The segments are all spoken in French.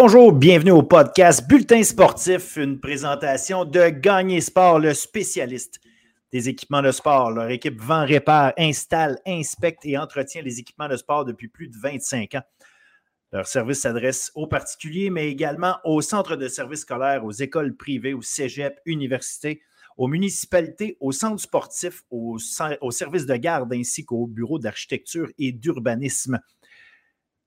Bonjour, bienvenue au podcast Bulletin sportif, une présentation de Gagner Sport, le spécialiste des équipements de sport. Leur équipe vend, répare, installe, inspecte et entretient les équipements de sport depuis plus de 25 ans. Leur service s'adresse aux particuliers, mais également aux centres de services scolaires, aux écoles privées, aux cégeps, universités, aux municipalités, aux centres sportifs, aux, aux services de garde ainsi qu'aux bureaux d'architecture et d'urbanisme.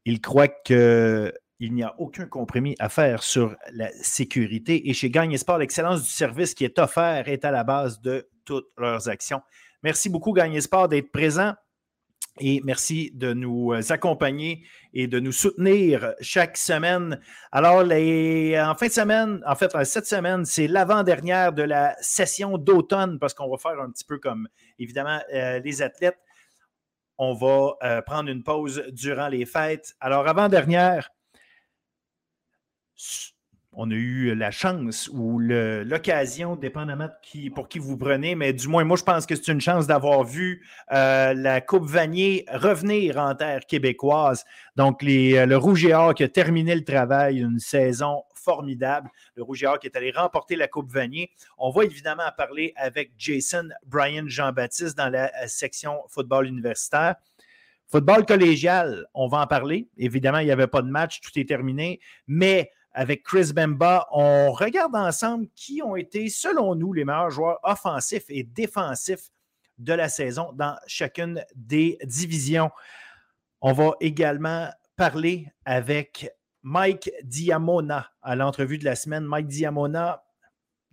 Ils croient que il n'y a aucun compromis à faire sur la sécurité. Et chez Gagne Sport, l'excellence du service qui est offert est à la base de toutes leurs actions. Merci beaucoup, Gagne Sport, d'être présent. Et merci de nous accompagner et de nous soutenir chaque semaine. Alors, les, en fin de semaine, en fait, cette semaine, c'est l'avant-dernière de la session d'automne parce qu'on va faire un petit peu comme, évidemment, euh, les athlètes. On va euh, prendre une pause durant les fêtes. Alors, avant-dernière, on a eu la chance ou l'occasion, dépendamment qui, pour qui vous prenez, mais du moins, moi, je pense que c'est une chance d'avoir vu euh, la Coupe Vanier revenir en terre québécoise. Donc, euh, le Rouge et Or qui a terminé le travail, une saison formidable. Le Rouge et Or qui est allé remporter la Coupe Vanier. On va évidemment en parler avec Jason Brian Jean-Baptiste dans la euh, section football universitaire. Football collégial, on va en parler. Évidemment, il n'y avait pas de match, tout est terminé, mais avec Chris Bemba. On regarde ensemble qui ont été, selon nous, les meilleurs joueurs offensifs et défensifs de la saison dans chacune des divisions. On va également parler avec Mike Diamona à l'entrevue de la semaine. Mike Diamona,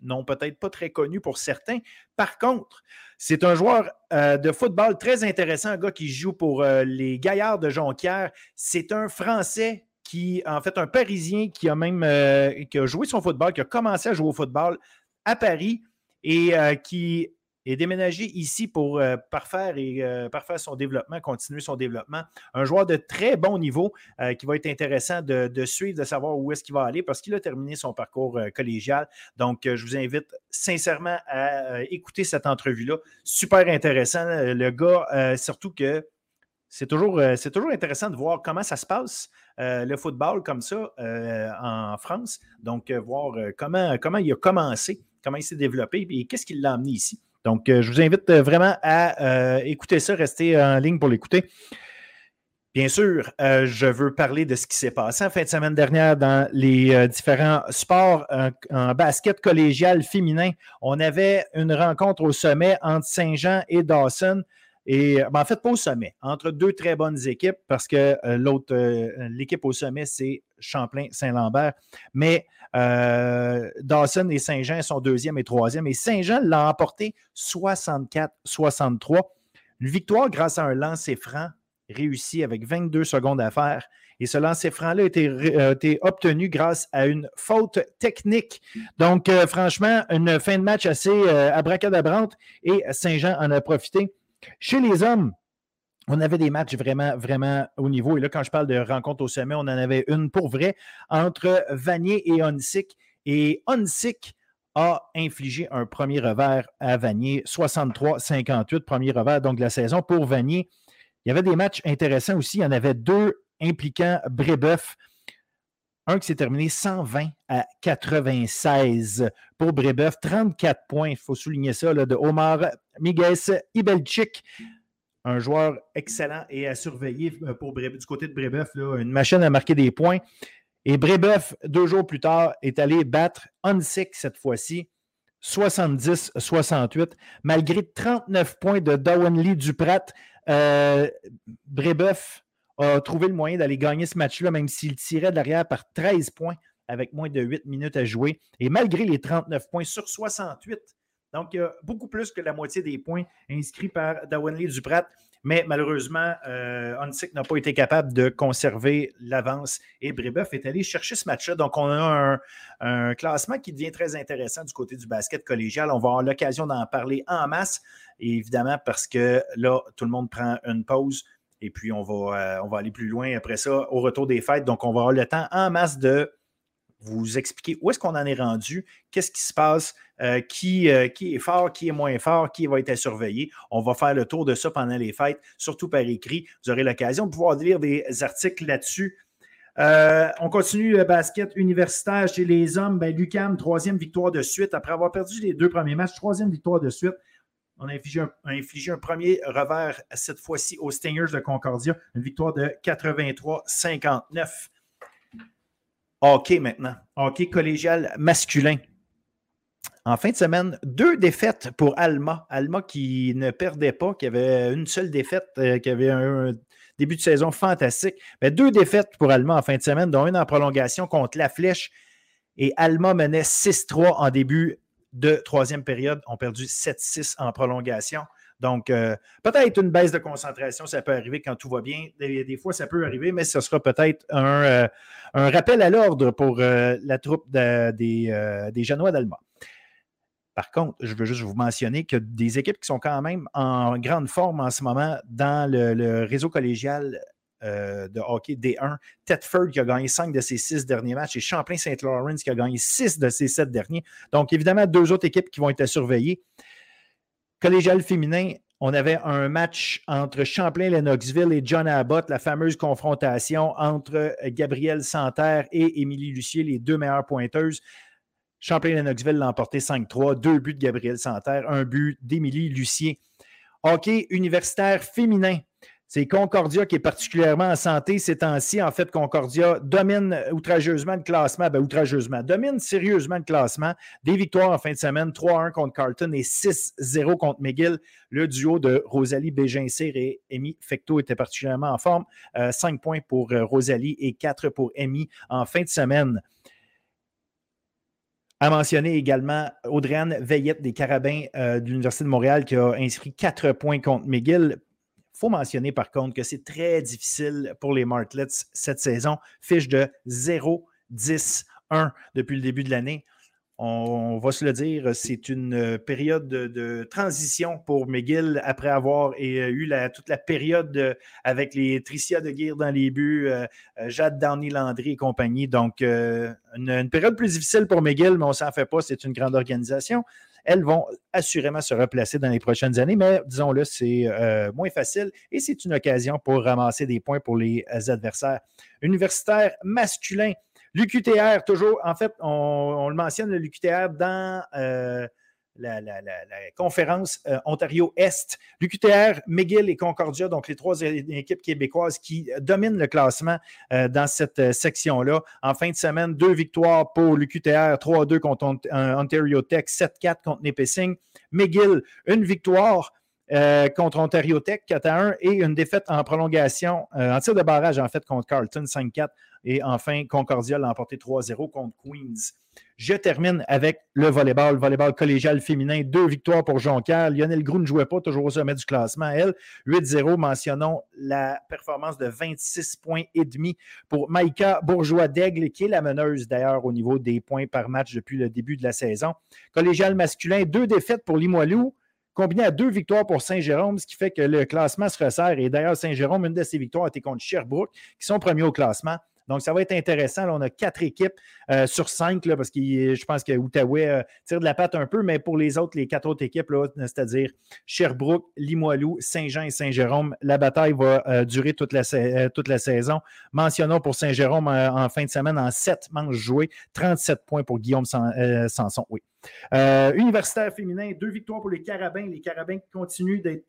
non, peut-être pas très connu pour certains. Par contre, c'est un joueur euh, de football très intéressant, un gars qui joue pour euh, les Gaillards de Jonquière. C'est un Français qui, en fait, un Parisien qui a même euh, qui a joué son football, qui a commencé à jouer au football à Paris et euh, qui est déménagé ici pour euh, parfaire, et, parfaire son développement, continuer son développement. Un joueur de très bon niveau qui va être intéressant de, de suivre, de savoir où est-ce qu'il va aller parce qu'il a terminé son parcours collégial. Donc, je vous invite sincèrement à écouter cette entrevue-là. Super intéressant. Le gars, surtout que c'est toujours, euh, toujours intéressant de voir comment ça se passe, euh, le football comme ça euh, en France. Donc, voir comment, comment il a commencé, comment il s'est développé et qu'est-ce qui l'a amené ici. Donc, je vous invite vraiment à écouter ça, rester en ligne pour l'écouter. Bien sûr, je veux parler de ce qui s'est passé en fin de semaine dernière dans les différents sports en basket collégial féminin. On avait une rencontre au sommet entre Saint-Jean et Dawson. Et ben, en fait, pas au sommet, entre deux très bonnes équipes, parce que euh, l'autre, euh, l'équipe au sommet, c'est Champlain-Saint-Lambert. Mais euh, Dawson et Saint-Jean sont deuxième et troisième. Et Saint-Jean l'a emporté 64-63. Une victoire grâce à un lancer franc réussi avec 22 secondes à faire. Et ce lancer franc-là a été, obtenu grâce à une faute technique. Donc, franchement, une fin de match assez abracadabrante et Saint-Jean en a profité. Chez les hommes, on avait des matchs vraiment, vraiment au niveau. Et là, quand je parle de rencontre au sommet, on en avait une pour vrai entre Vanier et Onsic. Et Onsic a infligé un premier revers à Vanier, 63-58, premier revers donc de la saison pour Vanier. Il y avait des matchs intéressants aussi. Il y en avait deux impliquant Brébeuf. Un qui s'est terminé 120 à 96 pour Brébeuf. 34 points, il faut souligner ça, de Omar Miguel Ibelchik. Un joueur excellent et à surveiller euh, pour du côté de Brébeuf. une machine à marquer des points. Et Brébeuf, deux jours plus tard, est allé battre Onsic cette fois-ci. 70-68, malgré 39 points de Dawan Lee Duprat. Euh, Brébeuf a trouvé le moyen d'aller gagner ce match-là, même s'il tirait de l'arrière par 13 points avec moins de 8 minutes à jouer. Et malgré les 39 points sur 68, donc a beaucoup plus que la moitié des points inscrits par Dawanley Duprat. Mais malheureusement, euh, n'a pas été capable de conserver l'avance et Brébeuf est allé chercher ce match-là. Donc, on a un, classement qui devient très intéressant du côté du basket collégial. On va avoir l'occasion d'en parler en masse, évidemment, parce que là, tout le monde prend une pause et puis, on va, euh, on va aller plus loin après ça au retour des fêtes. Donc, on va avoir le temps en masse de vous expliquer où est-ce qu'on en est rendu, qu'est-ce qui se passe, euh, qui, euh, qui est fort, qui est moins fort, qui va être à surveiller. On va faire le tour de ça pendant les fêtes, surtout par écrit. Vous aurez l'occasion de pouvoir lire des articles là-dessus. On continue le basket universitaire chez les hommes. Ben, Lucam, troisième victoire de suite. Après avoir perdu les deux premiers matchs, troisième victoire de suite. On a infligé un, premier revers cette fois-ci aux Stingers de Concordia. Une victoire de 83-59. Hockey maintenant. Hockey collégial masculin. En fin de semaine, deux défaites pour Alma. Alma qui ne perdait pas, qui avait une seule défaite, euh, qui avait un, début de saison fantastique. Mais deux défaites pour Alma en fin de semaine, dont une en prolongation contre La Flèche. Et Alma menait 6-3 en début de troisième période. ont perdu 7-6 en prolongation. Donc, euh, peut-être une baisse de concentration, ça peut arriver quand tout va bien. Des, fois, ça peut arriver, mais ce sera peut-être un, euh, rappel à l'ordre pour euh, la troupe des, des Genois d'Alma. Par contre, je veux juste vous mentionner que des équipes qui sont quand même en grande forme en ce moment dans le, réseau collégial euh, de hockey D1. Tedford qui a gagné cinq de ses six derniers matchs et Champlain-Saint-Laurent qui a gagné six de ses sept derniers. Donc, évidemment, deux autres équipes qui vont être surveillées. Collégial féminin, on avait un match entre Champlain-Lennoxville et John Abbott, la fameuse confrontation entre Gabrielle Santerre et Émilie Lucier, les deux meilleures pointeuses. Champlain-Lennoxville l'a emporté 5-3, deux buts de Gabriel Santerre, un but d'Émilie Lucier. Hockey universitaire féminin. C'est Concordia qui est particulièrement en santé ces temps-ci. En fait, Concordia domine outrageusement le classement. Ben, outrageusement. Domine sérieusement le classement. Des victoires en fin de semaine. 3-1 contre Carlton et 6-0 contre McGill. Le duo de Rosalie Bégincir et Amy Fecto était particulièrement en forme. 5 euh, points pour euh, Rosalie et 4 pour Amy en fin de semaine. À mentionner également Audriane Veillette des Carabins euh, de l'Université de Montréal qui a inscrit quatre points contre McGill. Faut mentionner par contre que c'est très difficile pour les Martlets cette saison. Fiche de 0-10-1 depuis le début de l'année on, va se le dire, c'est une euh, période de, transition pour McGill après avoir euh, eu toute la période avec les Tricia de Guire dans les buts, euh, Jade Downey Landry et compagnie. Donc, une, période plus difficile pour McGill, mais on s'en fait pas, c'est une grande organisation. Elles vont assurément se replacer dans les prochaines années, mais disons-le, c'est moins facile et c'est une occasion pour ramasser des points pour les adversaires. Universitaire masculin, L'UQTR, toujours, en fait, on, le mentionne, l'UQTR dans euh, la, conférence euh, Ontario-Est. L'UQTR, McGill et Concordia, donc les trois équipes québécoises qui dominent le classement euh, dans cette section-là. En fin de semaine, deux victoires pour l'UQTR, 3-2 contre Ontario Tech, 7-4 contre Nipissing. McGill, une victoire. contre Ontario Tech 4 1 et une défaite en prolongation, en tir de barrage en fait contre Carlton 5-4 et enfin, Concordia l'a emporté 3-0 contre Queens. Je termine avec le volleyball, le volleyball collégial féminin. Deux victoires pour Jonquière. Lionel Grou ne jouait pas, toujours au sommet du classement. Elle, 8-0. Mentionnons la performance de 26 points et demi pour Maïka Bourgeois-Daigle, qui est la meneuse d'ailleurs au niveau des points par match depuis le début de la saison. Collégial masculin, deux défaites pour Limoilou combiné à deux victoires pour Saint-Jérôme, ce qui fait que le classement se resserre. Et d'ailleurs, Saint-Jérôme, une de ses victoires a été contre Sherbrooke, qui sont premiers au classement. Donc, ça va être intéressant. On a quatre équipes euh, sur cinq, là, parce que je pense que Outaouais euh, tire de la patte un peu, mais pour les autres, les quatre autres équipes, c'est-à-dire Sherbrooke, Limoilou, Saint-Jean et Saint-Jérôme, la bataille va euh, durer toute la, toute la saison. Mentionnons pour Saint-Jérôme en fin de semaine en sept manches jouées, 37 points pour Guillaume Sanson. Oui. universitaire féminin, deux victoires pour les Carabins. Les Carabins continuent d'être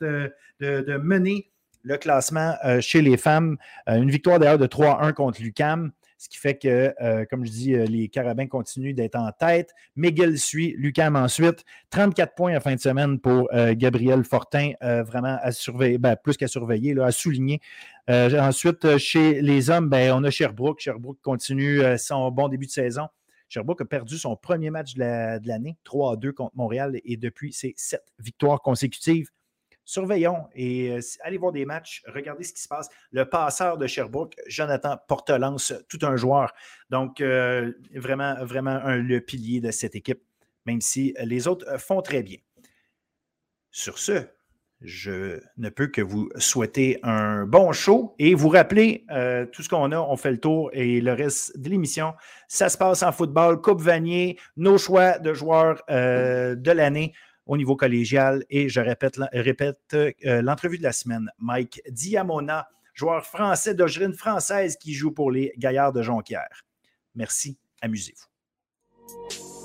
de mener le classement euh, chez les femmes. Euh, une victoire d'ailleurs de 3-1 contre l'UCAM. Ce qui fait que, euh, comme je dis, les Carabins continuent d'être en tête. Miguel suit, Lucam ensuite. 34 points en fin de semaine pour Gabriel Fortin, vraiment à surveiller, ben, plus qu'à surveiller, à souligner. ensuite, chez les hommes, ben, on a Sherbrooke. Sherbrooke continue son bon début de saison. Sherbrooke a perdu son premier match de l'année, 3-2 contre Montréal, et depuis, c'est sept victoires consécutives surveillons et euh, allez voir des matchs, regardez ce qui se passe. Le passeur de Sherbrooke, Jonathan Portelance, tout un joueur. Donc, euh, vraiment, vraiment le pilier de cette équipe, même si les autres euh, font très bien. Sur ce, je ne peux que vous souhaiter un bon show et vous rappeler tout ce qu'on a, on fait le tour et le reste de l'émission, ça se passe en football, Coupe Vanier, nos choix de joueurs de l'année au niveau collégial. Et je répète, répète euh, l'entrevue de la semaine. Mike Diamona, joueur français d'origine française qui joue pour les Gaillards de Jonquière. Merci, amusez-vous.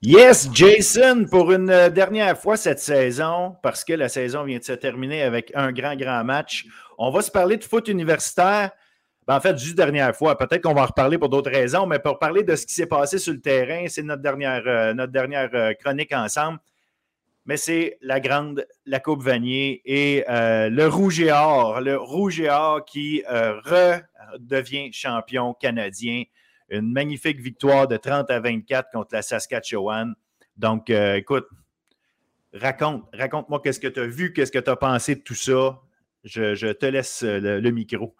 Yes, Jason, pour une euh, dernière fois cette saison, parce que la saison vient de se terminer avec un grand, grand match. On va se parler de foot universitaire. Ben, en fait, juste dernière fois. Peut-être qu'on va en reparler pour d'autres raisons, mais pour parler de ce qui s'est passé sur le terrain, c'est notre dernière, euh, notre dernière euh, chronique ensemble. Mais c'est la grande, la Coupe Vanier et le Rouge et Or, le Rouge et Or qui redevient champion canadien une magnifique victoire de 30 à 24 contre la Saskatchewan. Donc, euh, écoute, raconte, raconte-moi qu'est-ce que tu as vu, qu'est-ce que tu as pensé de tout ça. Je, te laisse euh, le, micro.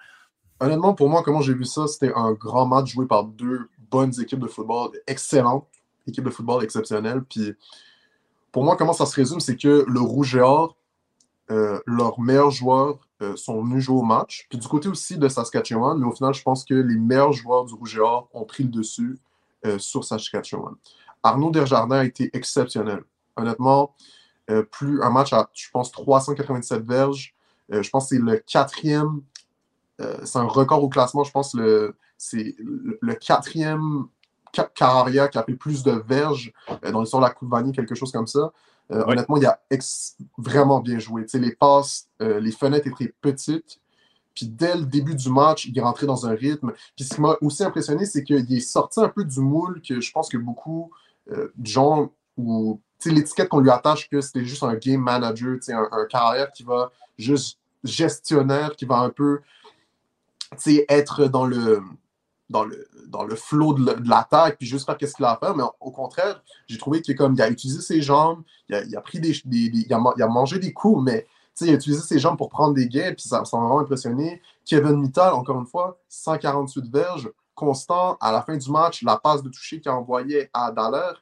Honnêtement, pour moi, comment j'ai vu ça, c'était un grand match joué par deux bonnes équipes de football, excellentes, équipes de football exceptionnelles. Puis, pour moi, comment ça se résume, c'est que le Rouge et Or, euh, leurs meilleurs joueurs euh, sont venus jouer au match. Puis du côté aussi de Saskatchewan, mais au final, je pense que les meilleurs joueurs du Rouge et Or ont pris le dessus euh, sur Saskatchewan. Arnaud Desjardins a été exceptionnel. Honnêtement, plus un match à, je pense, 397 verges. je pense que c'est le quatrième. c'est un record au classement. Je pense que c'est le, quatrième carrière qui a fait plus de verges dans l'histoire de la Coupe Vanille, quelque chose comme ça. Euh, honnêtement, il a vraiment bien joué. les passes, euh, les fenêtres étaient petites. Puis dès le début du match, il est rentré dans un rythme. Puis ce qui m'a aussi impressionné, c'est qu'il est sorti un peu du moule que je pense que beaucoup euh, de gens ou l'étiquette qu'on lui attache que c'était juste un game manager, un, un carrière qui va juste gestionnaire, qui va un peu être dans le dans le, dans le flow de l'attaque, puis juste faire qu'est-ce qu'il a à faire. Mais au contraire, j'ai trouvé qu'il a utilisé ses jambes, il a, il a pris des, a, il, a, mangé des coups, mais il a utilisé ses jambes pour prendre des gains, puis ça m'a vraiment impressionné. Kevin Mittal, encore une fois, 148 verges, constant. À la fin du match, la passe de toucher qu'il a envoyée à Daller.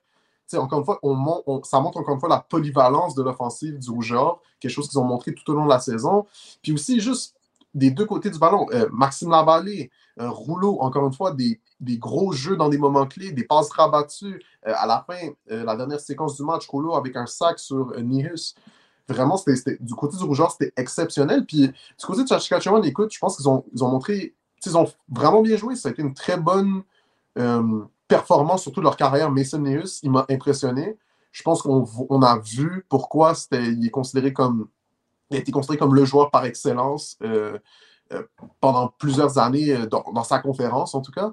encore une fois, on, ça montre encore une fois la polyvalence de l'offensive du Rougeur, quelque chose qu'ils ont montré tout au long de la saison. Puis aussi, juste des deux côtés du ballon, euh, Maxime Lavallée, un rouleau, encore une fois, des, gros jeux dans des moments clés, des passes rabattues. Euh, à la fin, euh, la dernière séquence du match, rouleau avec un sac sur euh, Nihus. Vraiment, c'était, du côté du rougeur, c'était exceptionnel. Puis du côté de Saskatchewan, écoute, je pense qu'ils ont, ils ont montré, ils ont vraiment bien joué. Ça a été une très bonne performance, surtout leur carrière. Mason Nihus, il m'a impressionné. Je pense qu'on a vu pourquoi il est considéré comme il a été considéré comme le joueur par excellence euh, pendant plusieurs années euh, dans, sa conférence, en tout cas.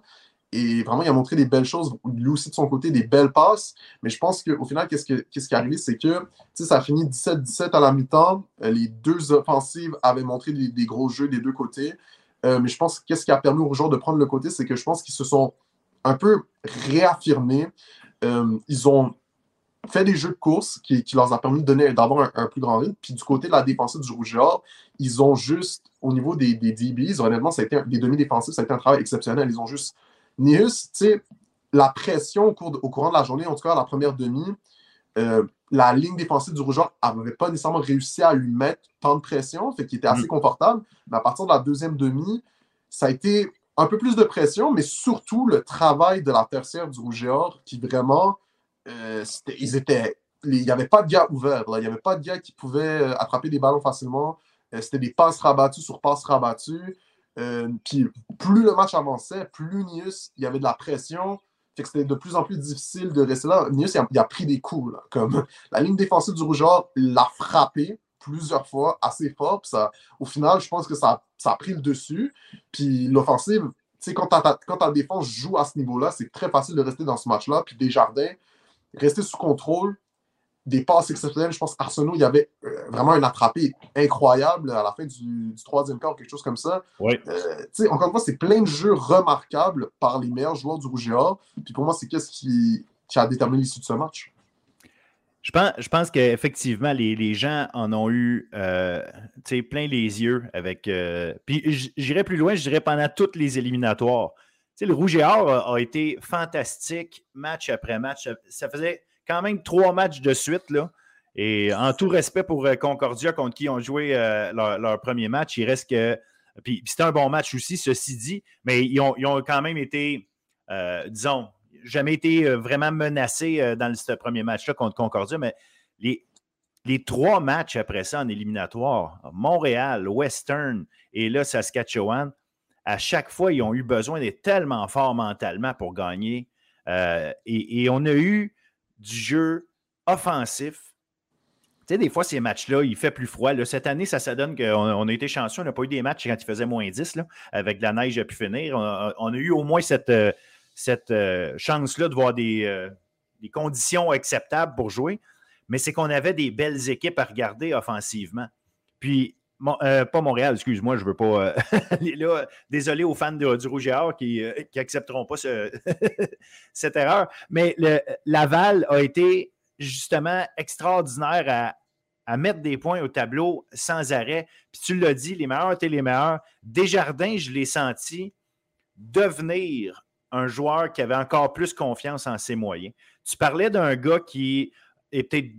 Et vraiment, il a montré des belles choses, lui aussi de son côté, des belles passes. Mais je pense qu'au final, qu'est-ce, qui est arrivé, c'est que ça a fini 17-17 à la mi-temps. Euh, les deux offensives avaient montré des, gros jeux des deux côtés. mais je pense que qu'est-ce qui a permis aux joueurs de prendre le côté, c'est que je pense qu'ils se sont un peu réaffirmés. ils ont fait des jeux de course qui, leur a permis d'avoir un, plus grand rythme. Puis du côté de la défensive du Rouge ils ont juste, au niveau des, des DBs, honnêtement, ça a été, des demi-défensifs, ça a été un travail exceptionnel. Ils ont juste. Nius, tu sais, la pression au, cours au courant de la journée, en tout cas la première demi, euh, la ligne défensive du Rouge n'avait pas nécessairement réussi à lui mettre tant de pression, fait qu'il était assez mm. confortable. Mais à partir de la deuxième demi, ça a été un peu plus de pression, mais surtout le travail de la tertiaire du Rouge qui vraiment euh, ils étaient, il n'y avait pas de gars ouverts. Il n'y avait pas de gars qui pouvaient euh, attraper des ballons facilement. Euh, c'était des passes rabattues sur passes rabattues. puis plus le match avançait, plus Nius, il y avait de la pression. Fait que c'était de plus en plus difficile de rester là. Nius, il a, pris des coups. comme la ligne défensive du Rougeur l'a frappé plusieurs fois, assez fort. Ça, au final, je pense que ça, ça a pris le dessus. Puis l'offensive, quand, quand ta défense joue à ce niveau-là, c'est très facile de rester dans ce match-là. Puis Desjardins, rester sous contrôle, des passes exceptionnelles. Je pense qu'Arsenault, il y avait euh, vraiment un attrapé incroyable à la fin du, troisième quart, quelque chose comme ça. Oui. Euh, encore une fois, c'est plein de jeux remarquables par les meilleurs joueurs du Rouge et Or. Puis pour moi, c'est qu'est-ce qui, a déterminé l'issue de ce match. Je pense, je pense qu'effectivement, les, les, gens en ont eu euh, plein les yeux avec. puis j'irai plus loin, je dirais pendant toutes les éliminatoires le Rouge et Or a, été fantastique match après match. Ça faisait quand même trois matchs de suite. Et en tout respect pour euh, Concordia, contre qui ont joué euh, leur, premier match, il reste que Puis, c'était un bon match aussi, ceci dit, mais ils ont, quand même été, euh, disons, jamais été vraiment menacés dans ce premier match-là contre Concordia, mais les, les trois matchs après ça en éliminatoire, Montréal, Western et là Saskatchewan, à chaque fois, ils ont eu besoin d'être tellement forts mentalement pour gagner. et, on a eu du jeu offensif. Tu sais, des fois, ces matchs-là, il fait plus froid. cette année, ça, ça donne qu'on a été chanceux. On n'a pas eu des matchs quand il faisait moins 10, là, avec de la neige a pu finir. On a, eu au moins cette, euh, euh, chance-là de voir euh, des, conditions acceptables pour jouer. Mais c'est qu'on avait des belles équipes à regarder offensivement. Puis, pas Montréal, excuse-moi, je ne veux pas. là, désolé aux fans du Rouge et qui n'accepteront pas cette erreur. Mais Laval a été justement extraordinaire à, mettre des points au tableau sans arrêt. Puis tu l'as dit, les meilleurs étaient les meilleurs. Desjardins, je l'ai senti devenir un joueur qui avait encore plus confiance en ses moyens. Tu parlais d'un gars qui est peut-être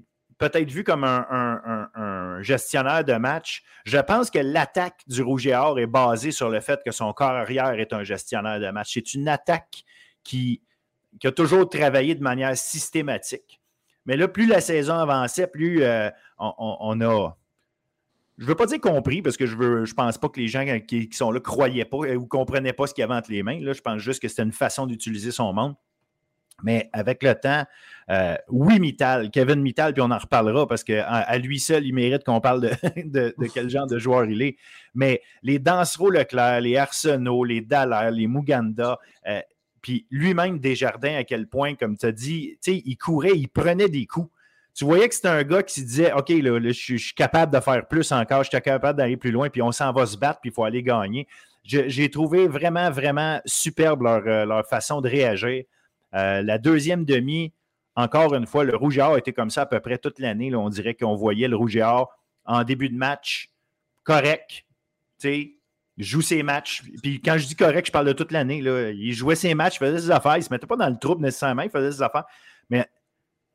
vu comme un, gestionnaire de match. Je pense que l'attaque du Rouge et Or est basée sur le fait que son corps arrière est un gestionnaire de match. C'est une attaque qui, qui, a toujours travaillé de manière systématique. Mais là, plus la saison avançait, plus euh, on, a. Je ne veux pas dire compris, parce que je ne je pense pas que les gens qui, sont là croyaient pas ou comprenaient pas ce qu'il y avait entre les mains. Là, je pense juste que c'était une façon d'utiliser son monde. Mais avec le temps, euh, oui, Mittal, Kevin Mittal, puis on en reparlera parce qu'à à lui seul, il mérite qu'on parle de, quel genre de joueur il est. Mais les Dansereau Leclerc, les Arsenault, les Dallaire, les Muganda, euh, puis lui-même, Desjardins, à quel point, comme tu as dit, il courait, il prenait des coups. Tu voyais que c'était un gars qui se disait OK, là, je, suis capable de faire plus encore, je suis capable d'aller plus loin, puis on s'en va se battre, puis il faut aller gagner. J'ai trouvé vraiment, vraiment superbe leur, euh, façon de réagir. Euh, la deuxième demi, encore une fois, le Rouge et Or était comme ça à peu près toute l'année. On dirait qu'on voyait le Rouge et en début de match correct. joue ses matchs. Puis quand je dis correct, je parle de toute l'année. Il jouait ses matchs, il faisait ses affaires. Il ne se mettait pas dans le trouble nécessairement, il faisait ses affaires. Mais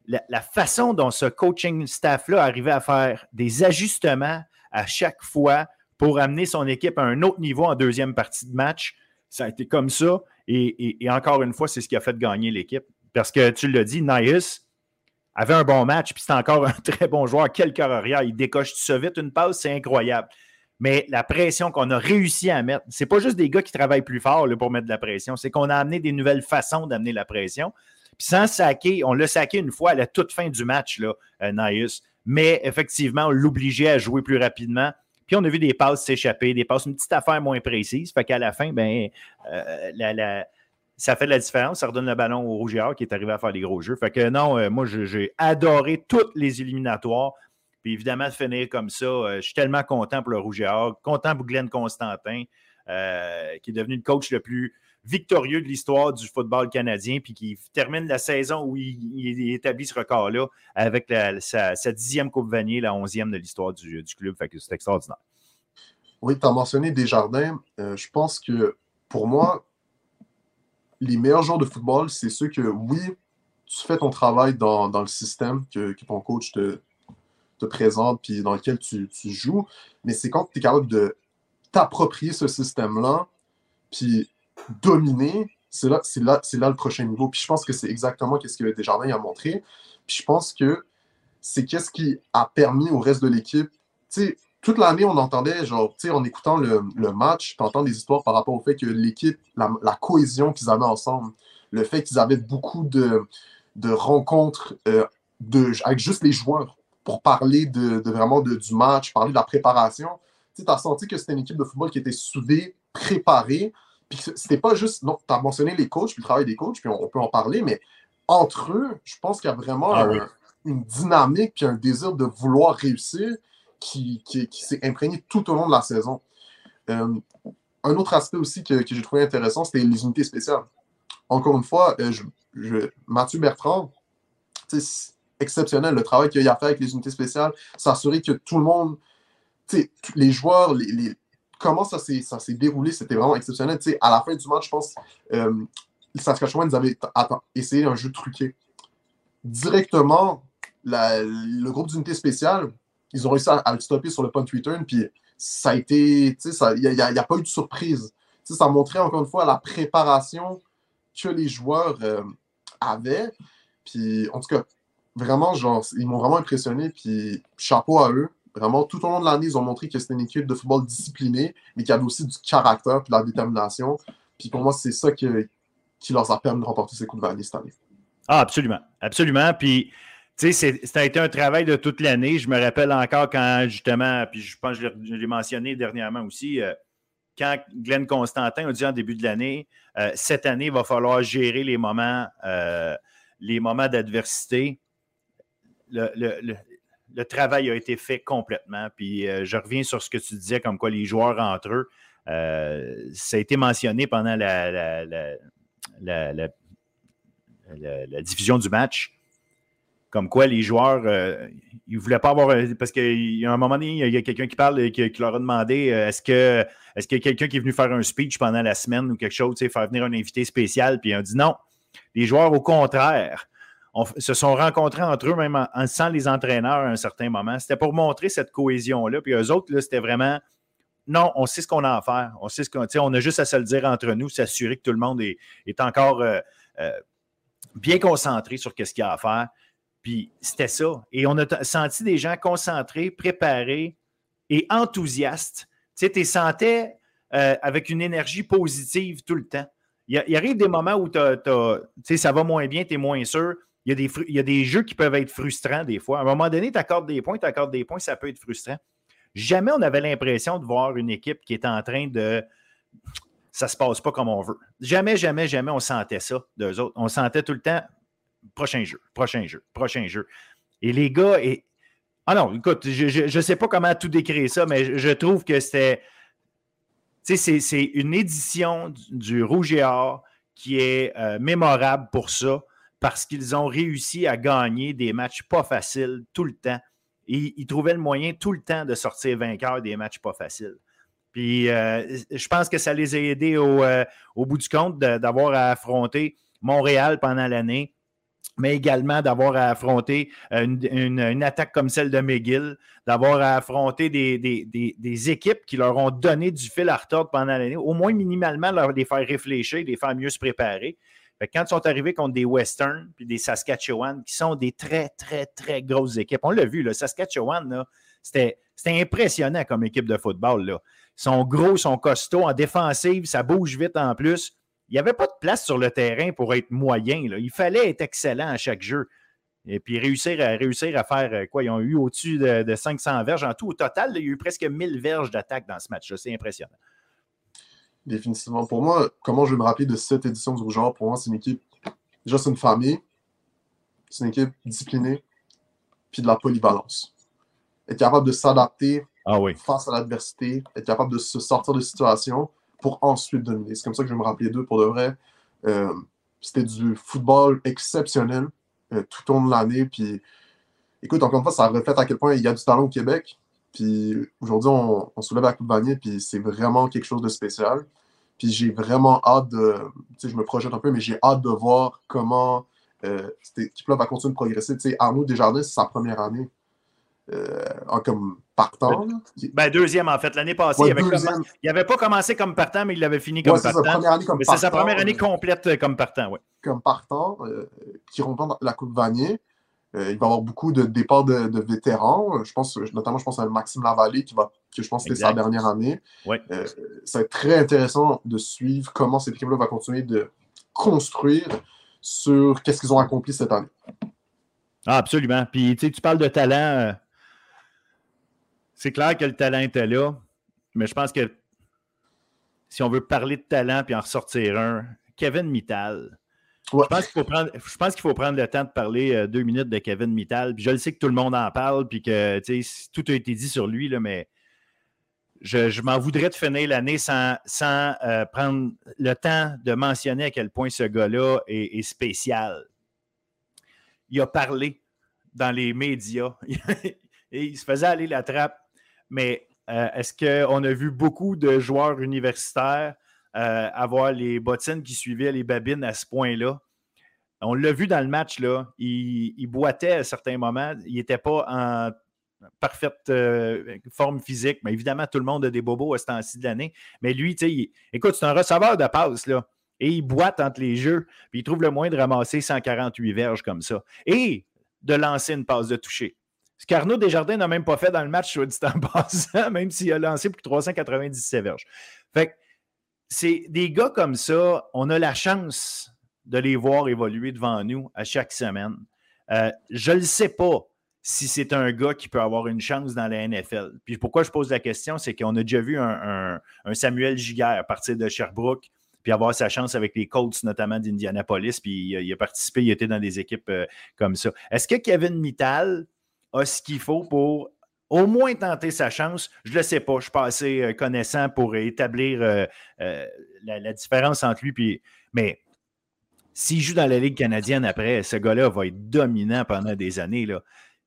la, façon dont ce coaching staff-là arrivait à faire des ajustements à chaque fois pour amener son équipe à un autre niveau en deuxième partie de match, ça a été comme ça. Et, encore une fois, c'est ce qui a fait gagner l'équipe. Parce que tu l'as dit, Nias avait un bon match, puis c'est encore un très bon joueur. Quel carrière. Il décoche tout ça vite, une passe, c'est incroyable mais la pression qu'on a réussi à mettre, c'est pas juste des gars qui travaillent plus fort pour mettre de la pression, c'est qu'on a amené des nouvelles façons d'amener la pression. Puis sans saquer, on l'a saqué une fois à la toute fin du match, là, euh, Mais effectivement, on l'obligeait à jouer plus rapidement. Puis on a vu des passes s'échapper, des passes, une petite affaire moins précise. Fait qu'à la fin, ben, euh, ça fait de la différence. Ça redonne le ballon au Rouge qui est arrivé à faire des gros jeux. Fait que non, euh, moi, j'ai adoré toutes les éliminatoires. Puis évidemment, de finir comme ça, euh, je suis tellement content pour le Or, content pour Glenn Constantin, qui est devenu le coach le plus victorieux de l'histoire du football canadien, puis qui termine la saison où il, établit ce record-là avec sa, dixième Coupe Vanier, la onzième de l'histoire du, club. C'est extraordinaire. Oui, tu as mentionné Desjardins. Euh, je pense que pour moi, les meilleurs joueurs de football, c'est ceux que, oui, tu fais ton travail dans, le système que, ton coach te, te présente puis dans lequel tu, joues, mais c'est quand tu es capable de t'approprier ce système-là, puis dominer, c'est là, c'est là, c'est là le prochain niveau. Puis je pense que c'est exactement ce que Desjardins a montré. Puis je pense que c'est qu'est-ce qui a permis au reste de l'équipe. Tu toute l'année, on entendait, genre, tu en écoutant le, match, tu entends des histoires par rapport au fait que l'équipe, la, cohésion qu'ils avaient ensemble, le fait qu'ils avaient beaucoup de, rencontres euh, avec juste les joueurs pour parler de, vraiment du match, parler de la préparation. Tu as senti que c'était une équipe de football qui était soudée, préparée. Puis c'était pas juste. Non, tu as mentionné les coachs, puis le travail des coachs, puis on, peut en parler, mais entre eux, je pense qu'il y a vraiment ah une dynamique puis un désir de vouloir réussir qui, qui, s'est imprégné tout au long de la saison. Euh, un autre aspect aussi que, que j'ai trouvé intéressant, c'était les unités spéciales. Encore une fois, euh, je, Mathieu Bertrand, exceptionnel, le travail qu'il a fait avec les unités spéciales, s'assurer que tout le monde, les joueurs, les, comment ça s'est déroulé, c'était vraiment exceptionnel. à la fin du match, je pense, euh, Saskatchewan, ils avaient essayé un jeu truqué. Directement, le groupe d'unités spéciales, ils ont réussi à, le stopper sur le punt return, puis ça a été, il n'y a, pas eu de surprise. ça montrait encore une fois la préparation que les joueurs euh, avaient. Puis, en tout cas, vraiment, genre, ils m'ont vraiment impressionné. Puis, chapeau à eux. Vraiment, tout au long de l'année, ils ont montré que c'était une équipe de football disciplinée, mais qui avait aussi du caractère et de la détermination. Puis pour moi, c'est ça qui, qui leur a permis de remporter ces coups de vanille cette année. Ah, absolument. Absolument. Puis, tu sais, ça a été un travail de toute l'année. Je me rappelle encore quand, justement, puis je pense que je l'ai mentionné dernièrement aussi, euh, quand Glenn Constantin a dit en début de l'année, euh, cette année, il va falloir gérer les moments, euh, les moments d'adversité. Le, travail a été fait complètement. Puis je reviens sur ce que tu disais, comme quoi les joueurs entre eux, ça a été mentionné pendant la, diffusion du match comme quoi les joueurs, euh, ils ne voulaient pas avoir. Parce qu'il y a un moment donné, il y a, quelqu'un qui parle qui, qui, leur a demandé euh, est-ce que est-ce qu'il y a quelqu'un qui est venu faire un speech pendant la semaine ou quelque chose, faire venir un invité spécial, puis ont dit non. Les joueurs, au contraire, se sont rencontrés entre eux, même sans les entraîneurs à un certain moment. C'était pour montrer cette cohésion-là. Puis eux autres, c'était vraiment non, on sait ce qu'on a à faire. On sait ce qu'on on a juste à se le dire entre nous, s'assurer que tout le monde est, encore euh, euh, bien concentré sur ce qu'il y a à faire. Puis c'était ça. Et on a senti des gens concentrés, préparés et enthousiastes. Tu sais, tu sentais euh, avec une énergie positive tout le temps. Il, arrive des moments où ça va moins bien, tu es moins sûr. Il y, a des, jeux qui peuvent être frustrants des fois. À un moment donné, tu accordes des points, tu accordes des points, ça peut être frustrant. Jamais on avait l'impression de voir une équipe qui est en train de. Ça ne se passe pas comme on veut. Jamais, jamais, jamais on sentait ça d'eux autres. On sentait tout le temps prochain jeu, prochain jeu, prochain jeu. Et les gars. Et... Ah non, écoute, je ne sais pas comment tout décrire ça, mais je, trouve que c'était. Tu c'est une édition du, Rouge et Or qui est euh, mémorable pour ça parce qu'ils ont réussi à gagner des matchs pas faciles tout le temps ils, trouvaient le moyen tout le temps de sortir vainqueur des matchs pas faciles. Puis euh, je pense que ça les a aidés au, euh, bout du compte d'avoir à affronter Montréal pendant l'année, mais également d'avoir à affronter une, attaque comme celle de McGill, d'avoir à affronter des, équipes qui leur ont donné du fil à retordre pendant l'année, au moins minimalement leur, les faire réfléchir, les faire mieux se préparer quand ils sont arrivés contre des Western puis des Saskatchewan, qui sont des très, très, très grosses équipes, on l'a vu, le Saskatchewan, c'était impressionnant comme équipe de football. Là. Ils sont gros, ils sont costauds, en défensive, ça bouge vite en plus. Il n'y avait pas de place sur le terrain pour être moyen. Il fallait être excellent à chaque jeu. Et puis réussir à, réussir à faire euh, quoi? Ils ont eu au-dessus de, 500 verges en tout. Au total, il y a eu presque 1000 verges d'attaque dans ce match-là. C'est impressionnant définitivement. Pour moi, comment je vais me rappeler de cette édition du Rouge Pour moi, c'est une équipe. Déjà, c'est une famille. C'est une équipe disciplinée. Puis de la polyvalence. Être capable de s'adapter ah face à l'adversité. Être capable de se sortir de situation pour ensuite dominer. C'est comme ça que je vais me rappeler d'eux pour de vrai. Euh, c'était du football exceptionnel euh, tout au long de l'année. Puis écoute, encore une fois, ça reflète à quel point il y a du talent au Québec. Puis aujourd'hui, on, soulève la Coupe Vanier, puis c'est vraiment quelque chose de spécial. Puis j'ai vraiment hâte de. Tu sais, je me projette un peu, mais j'ai hâte de voir comment euh, cette équipe-là va continuer de progresser. Tu sais, Arnaud Desjardins, c'est sa première année euh, comme partant. Ben, deuxième, en fait. L'année passée, il n'avait pas commencé comme partant, mais il l'avait fini comme partant. C'est sa première année complète euh, comme partant, oui. Comme partant, qui rentre la Coupe Vanier. Euh, il va y avoir beaucoup de départs de, vétérans. Je pense, notamment, je pense à Maxime Lavallée, qui va, que je pense que c'était sa dernière année. Euh, ça va être très intéressant de suivre comment cette équipe-là va continuer de construire sur qu'est-ce qu'ils ont accompli cette année. Ah, absolument. Puis, tu parles de talent. Euh, c'est clair que le talent était là, mais je pense que si on veut parler de talent puis en ressortir un, Kevin Mittal, je pense qu'il faut prendre, je pense qu'il faut prendre le temps de parler euh, deux minutes de Kevin Mittal. je le sais que tout le monde en parle, puis que tout a été dit sur lui, là, mais je, m'en voudrais de finir l'année sans, sans euh, prendre le temps de mentionner à quel point ce gars-là est, spécial. Il a parlé dans les médias et il se faisait aller la trappe. Mais euh, est-ce qu'on a vu beaucoup de joueurs universitaires euh, avoir les bottines qui suivaient les babines à ce point-là? On l'a vu dans le match, là. Il, boitait à certains moments. Il n'était pas en parfaite forme physique. Mais évidemment, tout le monde a des bobos à ce temps-ci de l'année. Mais lui, écoute, c'est un receveur de passe, là. Et il boite entre les jeux, puis il trouve le moyen de ramasser 148 verges comme ça. Et de lancer une passe de toucher. Ce qu'Arnaud Desjardins n'a même pas fait dans le match, soit dit en passant, même s'il a lancé plus de 397 verges. Fait que c'est des gars comme ça, on a la chance de les voir évoluer devant nous à chaque semaine. Euh, je ne sais pas si c'est un gars qui peut avoir une chance dans la NFL. Puis pourquoi je pose la question, c'est qu'on a déjà vu un, Samuel Giguère partir de Sherbrooke, puis avoir sa chance avec les Colts, notamment d'Indianapolis, puis il a, participé, il était dans des équipes euh, comme ça. Est-ce que Kevin Mittal a ce qu'il faut pour au moins tenter sa chance? Je ne le sais pas, je suis pas assez euh, connaissant pour établir la, différence entre lui, puis, mais s'il joue dans la Ligue canadienne après, ce gars-là va être dominant pendant des années.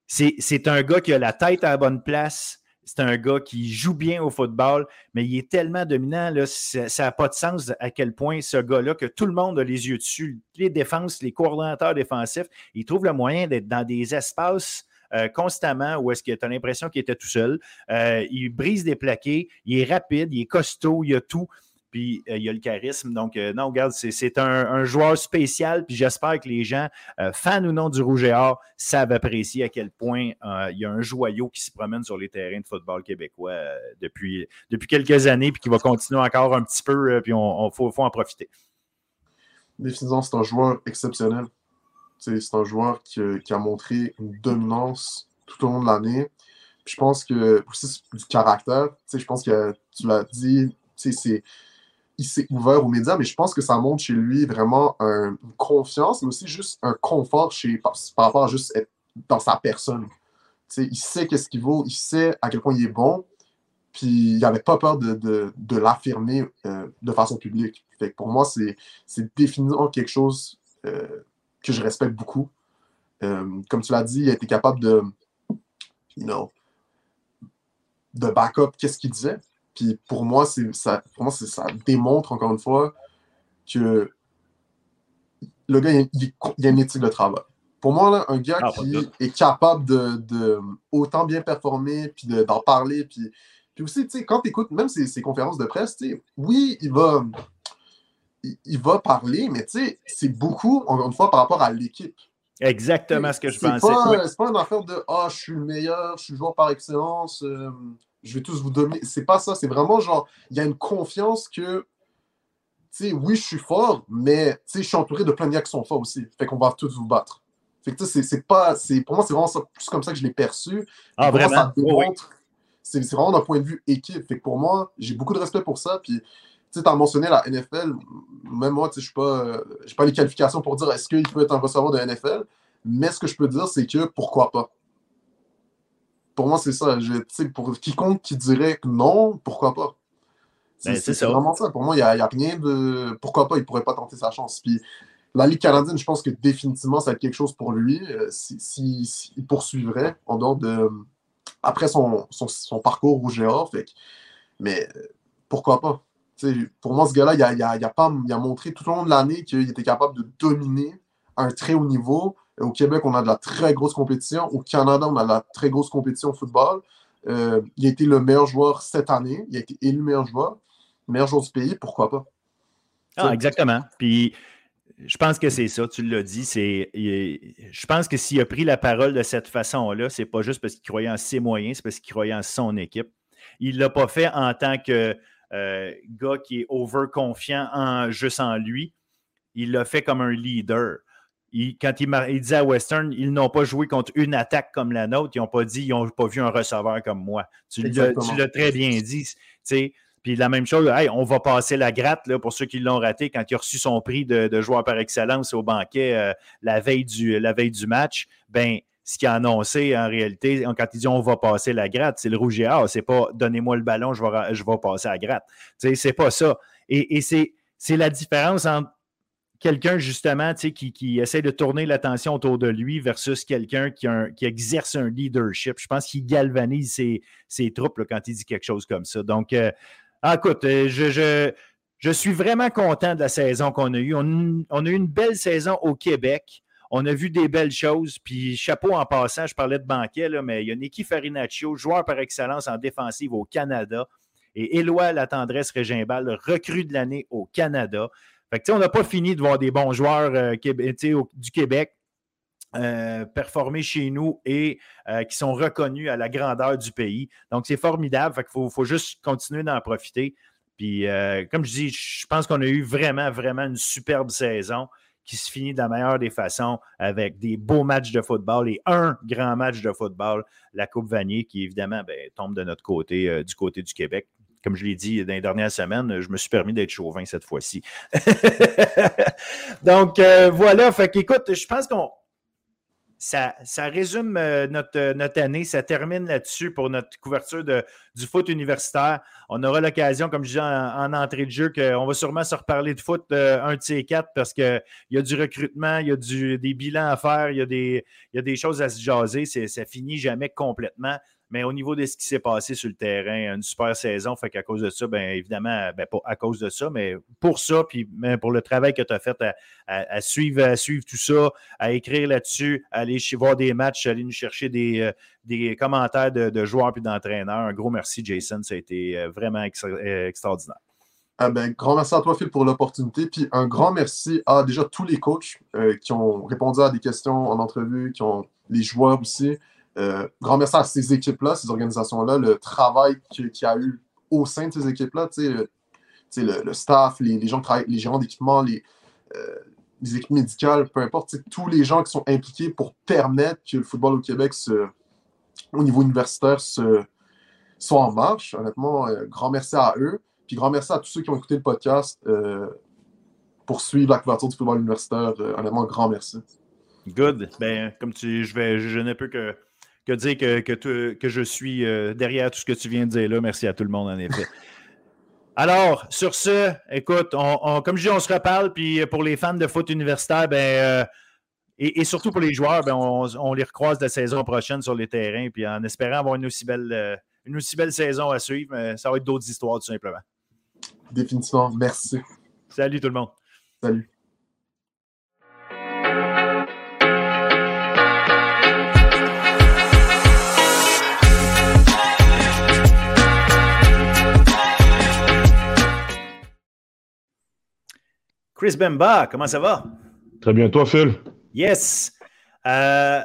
C'est un gars qui a la tête à la bonne place. C'est un gars qui joue bien au football, mais il est tellement dominant, ça n'a pas de sens à quel point ce gars-là, que tout le monde a les yeux dessus, les défenses, les coordonnateurs défensifs, il trouve le moyen d'être dans des espaces euh, constamment où est-ce que tu as l'impression qu'il était tout seul. Euh, il brise des plaqués, il est rapide, il est costaud, il a tout puis euh, il y a le charisme. Donc, euh, non, regarde, c'est un, joueur spécial, puis j'espère que les gens, euh, fans ou non du Rouge et Or, savent apprécier à quel point il y a un joyau qui se promène sur les terrains de football québécois depuis, depuis quelques années, puis qui va continuer encore un petit peu, puis on, faut, en profiter. Définitivement, c'est un joueur exceptionnel. C'est un joueur qui, a montré une dominance tout au long de l'année. Je pense que aussi du caractère, je pense que tu l'as dit, c'est il s'est ouvert aux médias, mais je pense que ça montre chez lui vraiment une confiance, mais aussi juste un confort chez, par, rapport à juste être dans sa personne. il sait qu'est-ce qu'il vaut, il sait à quel point il est bon, puis il n'avait pas peur de, l'affirmer euh, de façon publique. Fait pour moi, c'est définitivement quelque chose euh, que je respecte beaucoup. Euh, comme tu l'as dit, il a été capable de, you know, de back-up qu'est-ce qu'il disait. Puis pour moi, ça, pour moi ça démontre encore une fois que le gars, il, a une éthique de travail. Pour moi, un gars ah, qui est capable de, autant bien performer, puis d'en parler, puis, puis aussi, tu sais, quand tu écoutes même ses, conférences de presse, tu sais, oui, il va, il, va parler, mais tu sais, c'est beaucoup, encore une fois, par rapport à l'équipe. Exactement ce que je pensais. C'est pas une affaire de Ah, je suis le meilleur, je suis le joueur par excellence. Euh, je vais tous vous donner. C'est pas ça, c'est vraiment genre, il y a une confiance que, tu sais, oui, je suis fort, mais tu sais, je suis entouré de plein de gars qui sont forts aussi. Fait qu'on va tous vous battre. Fait que tu sais, c'est pas. Pour moi, c'est vraiment ça, plus comme ça que je l'ai perçu. Ah, vraiment? C'est vraiment d'un point de vue équipe. Fait que pour moi, j'ai beaucoup de respect pour ça. Puis, tu sais, as mentionné la NFL. Même moi, tu sais, je suis pas. j'ai pas les qualifications pour dire est-ce qu'il peut être un receveur de NFL. Mais ce que je peux dire, c'est que pourquoi pas? Pour moi, c'est ça. Je, pour quiconque qui dirait que non, pourquoi pas? C'est ben, vraiment ça. Pour moi, il n'y a, rien de. Pourquoi pas? Il ne pourrait pas tenter sa chance. Puis la Ligue canadienne, je pense que définitivement, ça va être quelque chose pour lui euh, s'il si, poursuivrait en dehors de. Après son, son, parcours rouge et or. Fait mais pourquoi pas? pour moi, ce gars-là, il a, il, a, il, a pas, il a montré tout au long de l'année qu'il était capable de dominer à un très haut niveau au Québec, on a de la très grosse compétition. Au Canada, on a de la très grosse compétition au football. Euh, il a été le meilleur joueur cette année. Il a été élu meilleur joueur. Meilleur joueur du pays, pourquoi pas? Ah, exactement. Puis je pense que c'est ça, tu l'as dit. Je pense que s'il a pris la parole de cette façon-là, c'est pas juste parce qu'il croyait en ses moyens, c'est parce qu'il croyait en son équipe. Il l'a pas fait en tant que euh, gars qui est over-confiant en, juste en lui. Il l'a fait comme un leader quand il, il, disait à Western, ils n'ont pas joué contre une attaque comme la nôtre. Ils n'ont pas dit, ils n'ont pas vu un receveur comme moi. Tu l'as très bien dit. Puis la même chose, on va passer la gratte là, pour ceux qui l'ont raté quand il a reçu son prix de, joueur par excellence au banquet euh, la, veille du, la veille du match. Ben, ce qu'il a annoncé en réalité, quand il dit on va passer la gratte, c'est le rouge et or. C'est pas donnez-moi le ballon, je vais, je vais passer la gratte. C'est pas ça. Et, et c'est la différence entre quelqu'un justement qui, qui essaie de tourner l'attention autour de lui versus quelqu'un qui, qui, exerce un leadership. Je pense qu'il galvanise ses, troupes quand il dit quelque chose comme ça. Donc, euh, ah, écoute, euh, je, je, suis vraiment content de la saison qu'on a eue. On, a eu une belle saison au Québec. On a vu des belles choses. Puis chapeau en passant, je parlais de banquet, là, mais il y a Nicky Farinaccio, joueur par excellence en défensive au Canada. Et Éloi La Tendresse Régimbal, recrue de l'année au Canada. On n'a pas fini de voir des bons joueurs euh, du Québec euh, performer chez nous et euh, qui sont reconnus à la grandeur du pays. Donc, c'est formidable. Faut, faut, juste continuer d'en profiter. Puis, comme je dis, je pense qu'on a eu vraiment, vraiment une superbe saison qui se finit de la meilleure des façons avec des beaux matchs de football et un grand match de football, la Coupe Vanier, qui évidemment ben, tombe de notre côté, du côté du Québec comme je l'ai dit dans les dernières semaines, je me suis permis d'être chauvin cette fois-ci. Donc, euh, voilà. Fait qu'écoute, je pense qu'on. Ça, ça, résume euh, notre, notre, année. Ça termine là-dessus pour notre couverture de, du foot universitaire. On aura l'occasion, comme je disais en, entrée de jeu, qu'on va sûrement se reparler de foot euh, un de ces quatre parce qu'il y a du recrutement, il y a du, des bilans à faire, il y a des, y a des choses à se jaser. Ça finit jamais complètement. Mais au niveau de ce qui s'est passé sur le terrain, une super saison. Fait qu'à cause de ça, bien évidemment, ben, pas à cause de ça, mais pour ça, puis pour le travail que tu as fait à, suivre, suivre tout ça, à écrire là-dessus, à aller voir des matchs, aller nous chercher des, euh, des commentaires de, joueurs puis d'entraîneurs. Un gros merci, Jason. Ça a été euh, vraiment euh, extraordinaire. Ah ben, grand merci à toi, Phil, pour l'opportunité. Puis un grand merci à déjà tous les coachs qui ont répondu à des questions en entrevue, qui ont les joueurs aussi. Euh, grand merci à ces équipes-là, ces organisations-là, le travail qu'il y a eu au sein de ces équipes-là, le, le, staff, les, gens qui travaillent, les gérants d'équipement, les, euh, équipes médicales, peu importe, tous les gens qui sont impliqués pour permettre que le football au Québec, au niveau universitaire, soit en marche. Honnêtement, euh, grand merci à eux. Puis grand merci à tous ceux qui ont écouté le podcast pour suivre la couverture du football universitaire. honnêtement, grand merci. Good. Ben, comme tu, je vais, je que que dire que, que, je suis euh, derrière tout ce que tu viens de dire là. Merci à tout le monde, en effet. Alors, sur ce, écoute, comme je dis, on se reparle, puis pour les fans de foot universitaire, ben, euh, et, surtout pour les joueurs, ben, on, les recroise la saison prochaine sur les terrains, puis en espérant avoir une aussi belle, euh, une aussi belle saison à suivre, ça va être d'autres histoires, tout simplement. Définitivement. Merci. Salut tout le monde. Salut. Chris Bemba, comment ça va? Très bien, toi, Phil? Yes. Euh,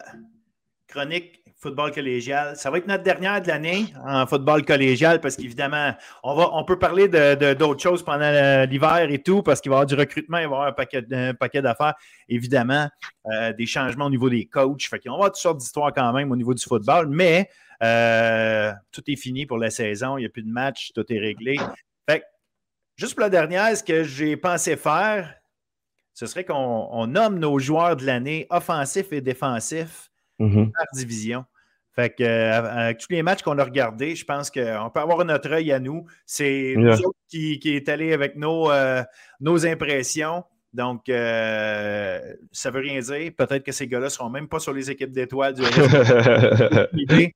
chronique football collégial. Ça va être notre dernière de l'année en football collégial parce qu'évidemment, on, va, on peut parler de, d'autres choses pendant l'hiver et tout parce qu'il va y avoir du recrutement, il va y avoir un paquet, paquet d'affaires. Évidemment, euh, des changements au niveau des coachs. Fait qu'on va avoir toutes sortes d'histoires quand même au niveau du football, mais euh, tout est fini pour la saison. Il n'y a plus de match, tout est réglé. Juste pour la dernière, ce que j'ai pensé faire, ce serait qu'on nomme nos joueurs de l'année offensifs et défensifs mm-hmm. par division. Fait que, euh, avec tous les matchs qu'on a regardés, je pense qu'on peut avoir notre œil à nous. C'est nous autres qui, qui, est allé avec nos, euh, nos impressions. Donc, euh, ça ne veut rien dire. Peut-être que ces gars-là ne seront même pas sur les équipes d'étoiles du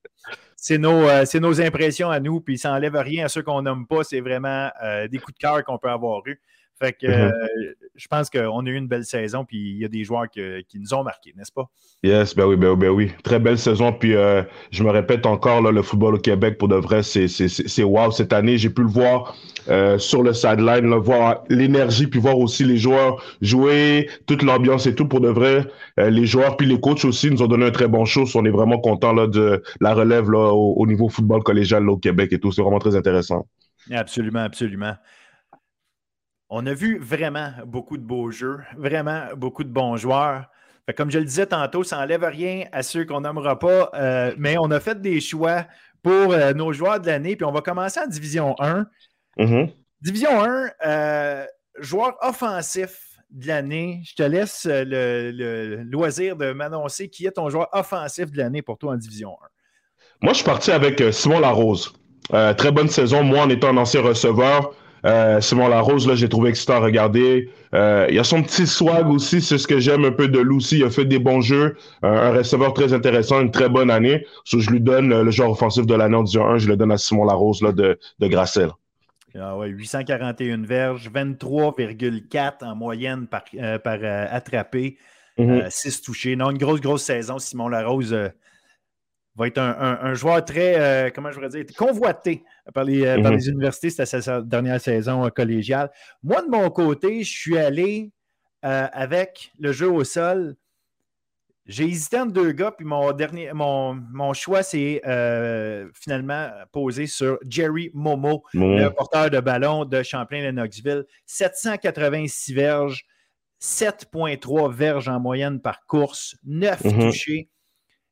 c'est nos, euh, nos, impressions à nous, puis ça n'enlève rien à ceux qu'on nomme pas. C'est vraiment euh, des coups de cœur qu'on peut avoir eu. Fait que mm-hmm. euh, je pense qu'on a eu une belle saison, puis il y a des joueurs qui nous ont marqués, n'est-ce pas? Yes, ben oui, ben, ben oui. Très belle saison. Puis je me répète encore, le football au Québec, pour de vrai, c'est wow. Cette année, j'ai pu le voir sur le sideline, voir l'énergie, puis voir aussi les joueurs jouer, toute l'ambiance et tout. Pour de vrai, les joueurs, puis les coachs aussi nous ont donné un très bon show. On est vraiment contents de la relève là, au, niveau football collégial au Québec et tout. C'est vraiment très intéressant. Absolument, absolument. On a vu vraiment beaucoup de beaux jeux, vraiment beaucoup de bons joueurs. comme je le disais tantôt, ça n'enlève rien à ceux qu'on n'aimera pas, euh, mais on a fait des choix pour euh, nos joueurs de l'année, puis on va commencer en Division 1. Mm-hmm. Division 1, euh, joueur offensif de l'année. Je te laisse le, loisir de m'annoncer qui est ton joueur offensif de l'année pour toi en Division 1. Moi, je suis parti avec Simon Larose. très bonne saison, moi en étant un ancien receveur. Euh, Simon Larose, là, j'ai trouvé excitant à regarder. Euh, il y a son petit swag aussi, c'est ce que j'aime un peu de lui aussi. Il a fait des bons jeux, un receveur très intéressant, une très bonne année. je lui donne euh, le joueur offensif de l'année en disant 1, je le donne à Simon Larose là, de, de Grassel. Ah ouais, 841 verges, 23,4 en moyenne par, par attrapé. mhm. six touchés. Non, une grosse, grosse saison. Simon Larose va être un, joueur très, comment je voudrais dire, convoité par les, par mhm. les universités. C'était sa, dernière saison collégiale. Moi, de mon côté, je suis allé avec le jeu au sol. J'ai hésité entre deux gars, puis mon, dernier, mon, choix s'est euh, finalement posé sur Jerry Momo, le porteur de ballon de Champlain-Lennoxville. 786 verges, 7,3 verges en moyenne par course, 9 mhm. touchés.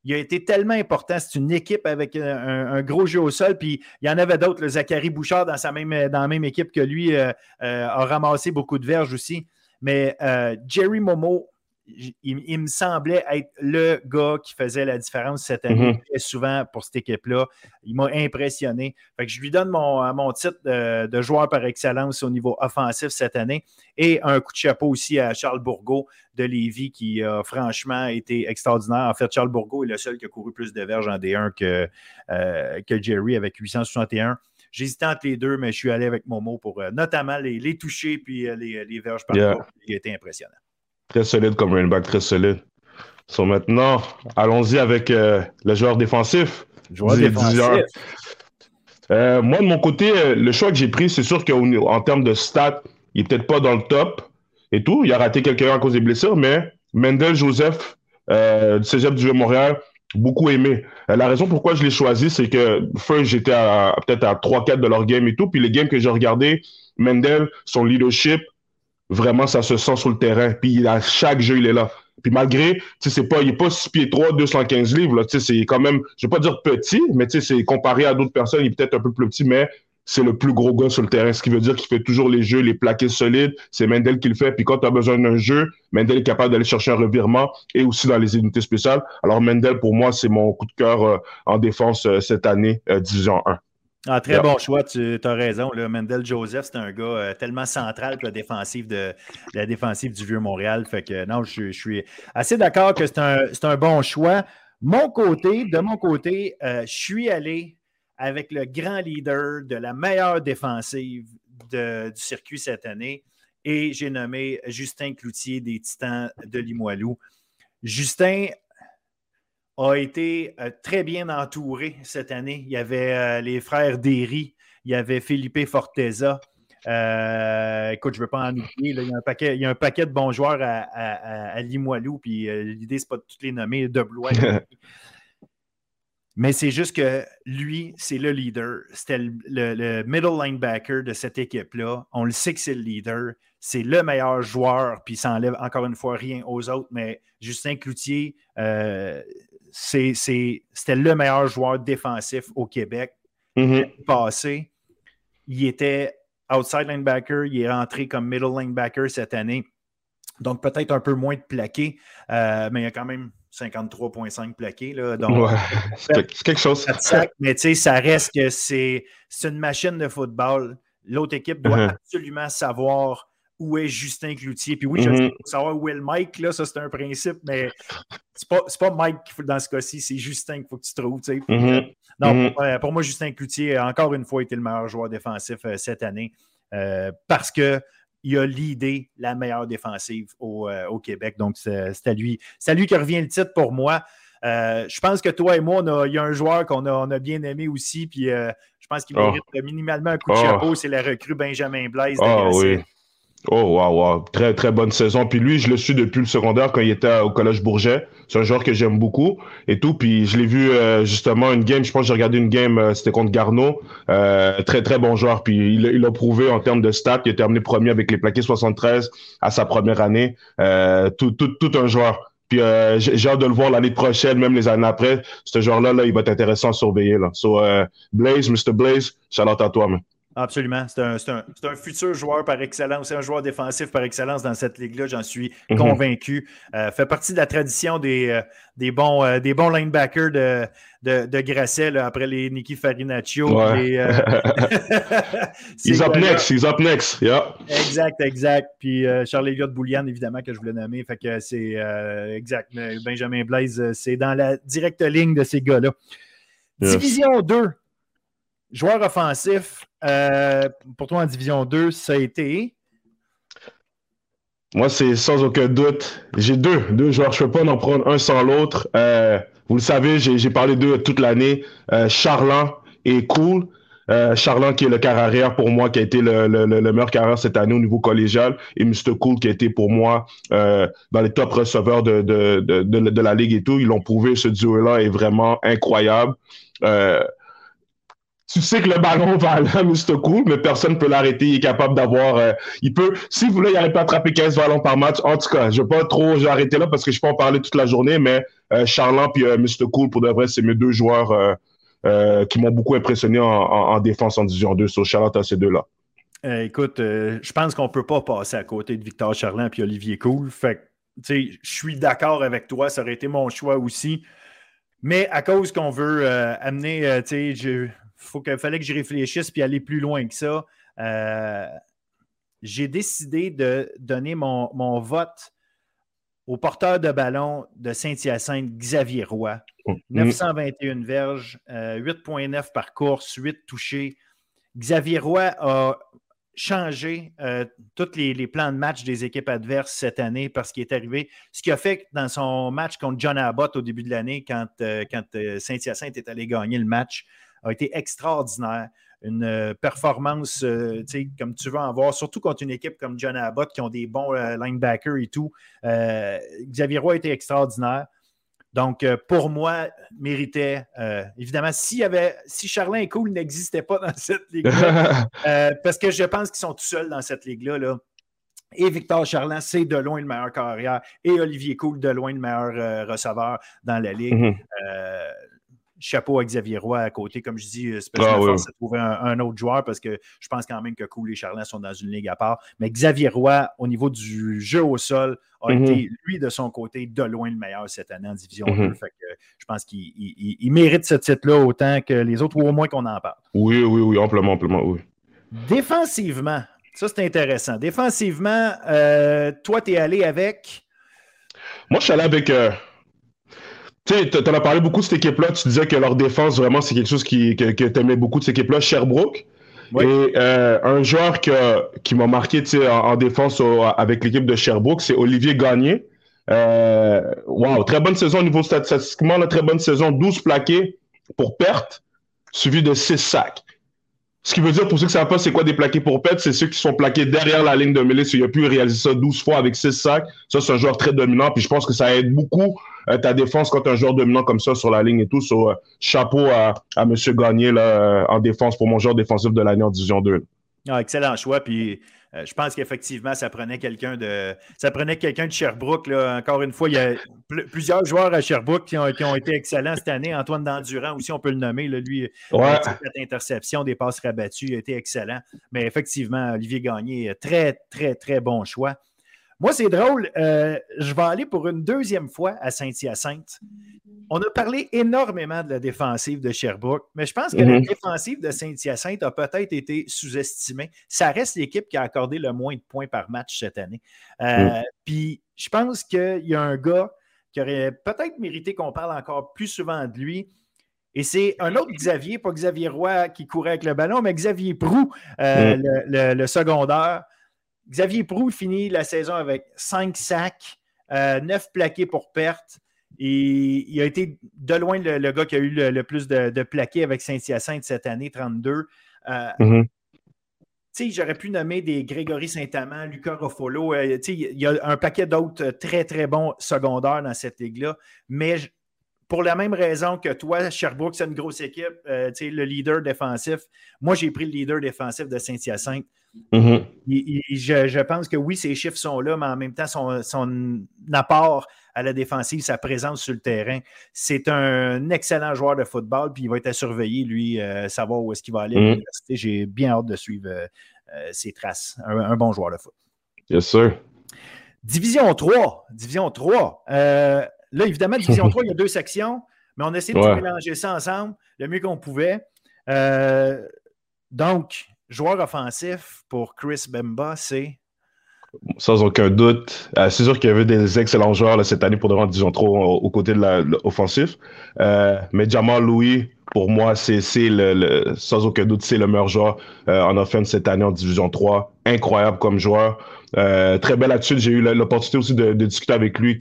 Il a été tellement important. C'est une équipe avec un, gros jeu au sol. Puis il y en avait d'autres. Zachary Bouchard, dans la même équipe que lui, euh, euh, a ramassé beaucoup de verges aussi. Mais Jerry Momo, il, me semblait être le gars qui faisait la différence cette année, mm-hmm. très souvent pour cette équipe-là. Il m'a impressionné. Fait que je lui donne mon, mon titre de, joueur par excellence au niveau offensif cette année et un coup de chapeau aussi à Charles Bourgault de Lévis qui a franchement été extraordinaire. En fait, Charles Bourgault est le seul qui a couru plus de verges en D1 que, euh, que Jerry avec 861. J'hésitais entre les deux, mais je suis allé avec Momo pour euh, notamment les, les toucher puis euh, les, les verges par yeah. Il a été impressionnant. Très solide comme running back, très solide. So maintenant, allons-y avec euh, le joueur défensif. Joueur défensif. Euh, moi, de mon côté, euh, le choix que j'ai pris, c'est sûr qu'en termes de stats, il n'est peut-être pas dans le top et tout. Il a raté quelqu'un à cause des blessures, mais Mendel Joseph du Cégep du Montréal, beaucoup aimé. la raison pourquoi je l'ai choisi, c'est que first, j'étais peut-être à 3-4 de leur game et tout. Puis les games que j'ai regardés, Mendel, son leadership, vraiment, ça se sent sur le terrain. Puis à chaque jeu, il est là. Puis malgré, tu sais, c'est pas, il est pas 6 pieds 3, 215 livres, là. Tu sais, c'est quand même, je vais pas dire petit, mais c'est comparé à d'autres personnes, il est peut-être un peu plus petit, mais c'est le plus gros gars sur le terrain, ce qui veut dire qu'il fait toujours les jeux, les plaqués solides. C'est Mendel qui le fait. Puis quand tu as besoin d'un jeu, Mendel est capable d'aller chercher un revirement et aussi dans les unités spéciales. Alors Mendel, pour moi, c'est mon coup de cœur euh, en défense euh, cette année, euh, Division 1. Ah, très bon choix, tu as raison. Mendel Joseph, c'est un gars euh, tellement central pour la défensive, de, la défensive du Vieux-Montréal. Fait que non, je, suis assez d'accord que c'est un, bon choix. Mon côté, de mon côté, euh, je suis allé avec le grand leader de la meilleure défensive du circuit cette année et j'ai nommé Justin Cloutier des Titans de Limoilou. Justin a été euh, très bien entouré cette année. Il y avait euh, les frères Derry, il y avait Philippe Forteza. Euh, écoute, je ne veux pas en oublier. il, y a un paquet, il y a un paquet de bons joueurs à, Limoilou, puis l'idée, ce n'est pas de tous les nommer de Blois. Mais c'est juste que lui, c'est le leader. C'était le, middle linebacker de cette équipe-là. On le sait que c'est le leader. C'est le meilleur joueur, puis ça enlève encore une fois rien aux autres. Mais Justin Cloutier, c'était le meilleur joueur défensif au Québec. Mm-hmm. Passé, il était outside linebacker, il est rentré comme middle linebacker cette année. Donc peut-être un peu moins de plaqué, euh, mais il y a quand même 53,5 plaqués. Là, donc, c'est quelque chose. mais tu sais, ça reste que c'est une machine de football. L'autre équipe doit mm-hmm. absolument savoir où est Justin Cloutier. Puis oui, je veux mhm. savoir où est le Mike, là, ça c'est un principe, mais c'est pas, pas Mike qu'il faut dans ce cas-ci, c'est Justin qu'il faut que tu trouves. Tu sais. Mhm. Euh, non, mhm. euh, pour, moi, Justin Cloutier a encore une fois été le meilleur joueur défensif euh, cette année parce que il a l'idée la meilleure défensive au, Québec. Donc, c'est à lui. C'est lui qui revient le titre pour moi. je pense que toi et moi, il y a un joueur qu'on a, on a bien aimé aussi, puis je pense qu'il oh. mérite minimalement un coup de oh. chapeau, c'est la recrue Benjamin Blaise. Oh, oui. Oh, wow, wow. Très, très bonne saison. Puis lui, je le suis depuis le secondaire quand il était au Collège Bourget. C'est un joueur que j'aime beaucoup et tout. Puis je l'ai vu euh, justement une game, je pense que j'ai regardé une game, euh, c'était contre Garneau. Euh, très, très bon joueur. Puis il, il, a prouvé en termes de stats. Il a terminé premier avec les plaqués 73 à sa première année. tout, tout, tout un joueur. Puis j'ai hâte de le voir l'année prochaine, même les années après. Ce joueur-là, là, il va être intéressant à surveiller. Là. So, Blaze, Mr. Blaze, shout out à toi, man. Absolument. C'est un, futur joueur par excellence. C'est un joueur défensif par excellence dans cette ligue-là, j'en suis mhm. convaincu. Euh, fait partie de la tradition des, euh, des, bons, euh, des bons linebackers de, de, de Grasset après les Nicky Farinaccio. Ouais. he's up next. He's up next. Yeah. Exact, exact. Puis Charles Elliott Boulian, évidemment, que je voulais nommer. Fait que c'est exact. Benjamin Blaise, c'est dans la directe ligne de ces gars-là. Division 2. Joueur offensif, euh, pour toi en Division 2, ça a été? Moi, c'est sans aucun doute. J'ai deux, deux joueurs. Je ne peux pas en prendre un sans l'autre. Euh, vous le savez, j'ai parlé d'eux toute l'année. Euh, Charland et Cool. Euh, qui est le carrière arrière pour moi, qui a été le, le, le, meilleur carrière cette année au niveau collégial, et Mr. Cool qui a été pour moi euh, dans les top receveurs de, de, de, la ligue et tout. Ils l'ont prouvé, ce duo-là est vraiment incroyable. Tu sais que le ballon va aller à. Cool, mais personne ne peut l'arrêter. Il est capable d'avoir. Euh, il peut. Si vous voulez, il n'arrive pas attraper 15 ballons par match. En tout cas, je ne vais pas trop arrêter là parce que je peux en parler toute la journée, mais euh, Charland et Mr. Cool, pour de vrai, c'est mes deux joueurs euh, qui m'ont beaucoup impressionné en, défense en division 2. Sur Charlotte à ces deux-là. Euh, écoute, euh, je pense qu'on ne peut pas passer à côté de Victor Charland et Olivier Cool. Fait je suis d'accord avec toi, ça aurait été mon choix aussi. Mais à cause qu'on veut amener, tu sais, il fallait que je réfléchisse puis aller plus loin que ça. j'ai décidé de donner mon, mon vote au porteur de ballon de Saint-Hyacinthe, Xavier Roy. 921 mm. verges, 8,9 euh, par course, 8 touchés. Xavier Roy a changé euh, tous les, plans de match des équipes adverses cette année parce qu'il est arrivé. Ce qui a fait dans son match contre John Abbott au début de l'année, quand, euh, quand Saint-Hyacinthe est allé gagner le match, a été extraordinaire une euh, performance euh, comme tu veux en voir, surtout contre une équipe comme John Abbott qui ont des bons euh, linebackers et tout. Xavier Roy a été extraordinaire. Donc, pour moi, méritait. évidemment, y avait, si Charlin et Cool n'existait pas dans cette ligue-là, parce que je pense qu'ils sont tout seuls dans cette ligue-là. Là. Et Victor Charland, c'est de loin le meilleur carrière. Et Olivier Cool, de loin le meilleur receveur dans la ligue. Mm-hmm chapeau à Xavier Roy à côté. Comme je dis, c'est pas ah, de trouver un, autre joueur parce que je pense quand même que Cool et Charlin sont dans une ligue à part. Mais Xavier Roy, au niveau du jeu au sol, a mhm. été, lui, de son côté, de loin le meilleur cette année en Division 2. Mhm. Fait que je pense qu'il mérite ce titre-là autant que les autres, ou au moins qu'on en parle. Oui, oui, oui, amplement, amplement, oui. Défensivement, ça c'est intéressant. Défensivement, euh, toi, tu es allé avec? Moi, je suis allé avec. Euh, tu sais, tu en as parlé beaucoup de cette équipe-là. Tu disais que leur défense, vraiment, c'est quelque chose qui, que, que tu aimais beaucoup de cette équipe-là, Sherbrooke. Et euh, un joueur que, qui m'a marqué en, en défense avec l'équipe de Sherbrooke, c'est Olivier Gagné. Euh, wow, très bonne saison au niveau statistiquement, très bonne saison, 12 plaqués pour perte, suivi de 6 sacs. Ce qui veut dire, pour ceux qui ne savent pas c'est quoi des plaqués pour perte, c'est ceux qui sont plaqués derrière la ligne de mêlée. Il a pu réaliser ça 12 fois avec 6 sacs. Ça, c'est un joueur très dominant. Puis je pense que ça aide beaucoup euh, ta défense quand tu un joueur dominant comme ça sur la ligne et tout. So, euh, chapeau à, à M. Gagné là, euh, en défense pour mon joueur défensif de l'année en Division 2. Ah, excellent choix. Puis je pense qu'effectivement, ça prenait quelqu'un de. Ça prenait quelqu'un de Sherbrooke. Là. Encore une fois, il y a plusieurs joueurs à Sherbrooke qui ont, qui ont, été excellents cette année. Antoine Dandurand aussi, on peut le nommer. Là, lui, ouais. cette interception, des passes rabattues, il a été excellent. Mais effectivement, Olivier Gagné, très, très, très bon choix. Moi, c'est drôle. Euh, je vais aller pour une deuxième fois à Saint-Hyacinthe. On a parlé énormément de la défensive de Sherbrooke, mais je pense que la mhm. défensive de Saint-Hyacinthe a peut-être été sous-estimée. Ça reste l'équipe qui a accordé le moins de points par match cette année. Euh, mhm. Puis je pense qu'il y a un gars qui aurait peut-être mérité qu'on parle encore plus souvent de lui. Et c'est un autre Xavier, pas Xavier Roy qui courait avec le ballon, mais Xavier Prou, euh, mhm. le, le, secondaire. Xavier Prou finit la saison avec 5 sacs, 9 euh, plaqués pour perte. Et il a été de loin le, gars qui a eu le, plus de, plaqués avec Saint-Hyacinthe cette année, 32. Euh, mm-hmm. J'aurais pu nommer des Grégory Saint-Amand, Lucas Ruffolo. Euh, il y a un paquet d'autres très, très bons secondaires dans cette ligue-là. Mais pour la même raison que toi, Sherbrooke, c'est une grosse équipe, le leader défensif. Moi, j'ai pris le leader défensif de Saint-Hyacinthe. Mm-hmm. je, pense que oui, ses chiffres sont là, mais en même temps, son, apport à la défensive, sa présence sur le terrain, c'est un excellent joueur de football, puis il va être à surveiller, lui, euh, savoir où est-ce qu'il va aller à mm-hmm. l'université. J'ai bien hâte de suivre euh, euh, ses traces. Un, bon joueur de foot. Yes, sir. Division 3. Division 3. Là, évidemment, Division 3, il y a deux sections, mais on a essayé de mélanger ça ensemble le mieux qu'on pouvait. donc, joueur offensif pour Chris Bemba, c'est? Sans aucun doute. Euh, c'est sûr qu'il y avait des excellents joueurs cette année pour devenir, disons, trop aux côtés de l'offensif. Euh, mais Jamal Louis, pour moi, c'est le, sans aucun doute, c'est le meilleur joueur en offense cette année en Division 3. Incroyable comme joueur. très belle attitude. J'ai eu l'opportunité aussi de, discuter avec lui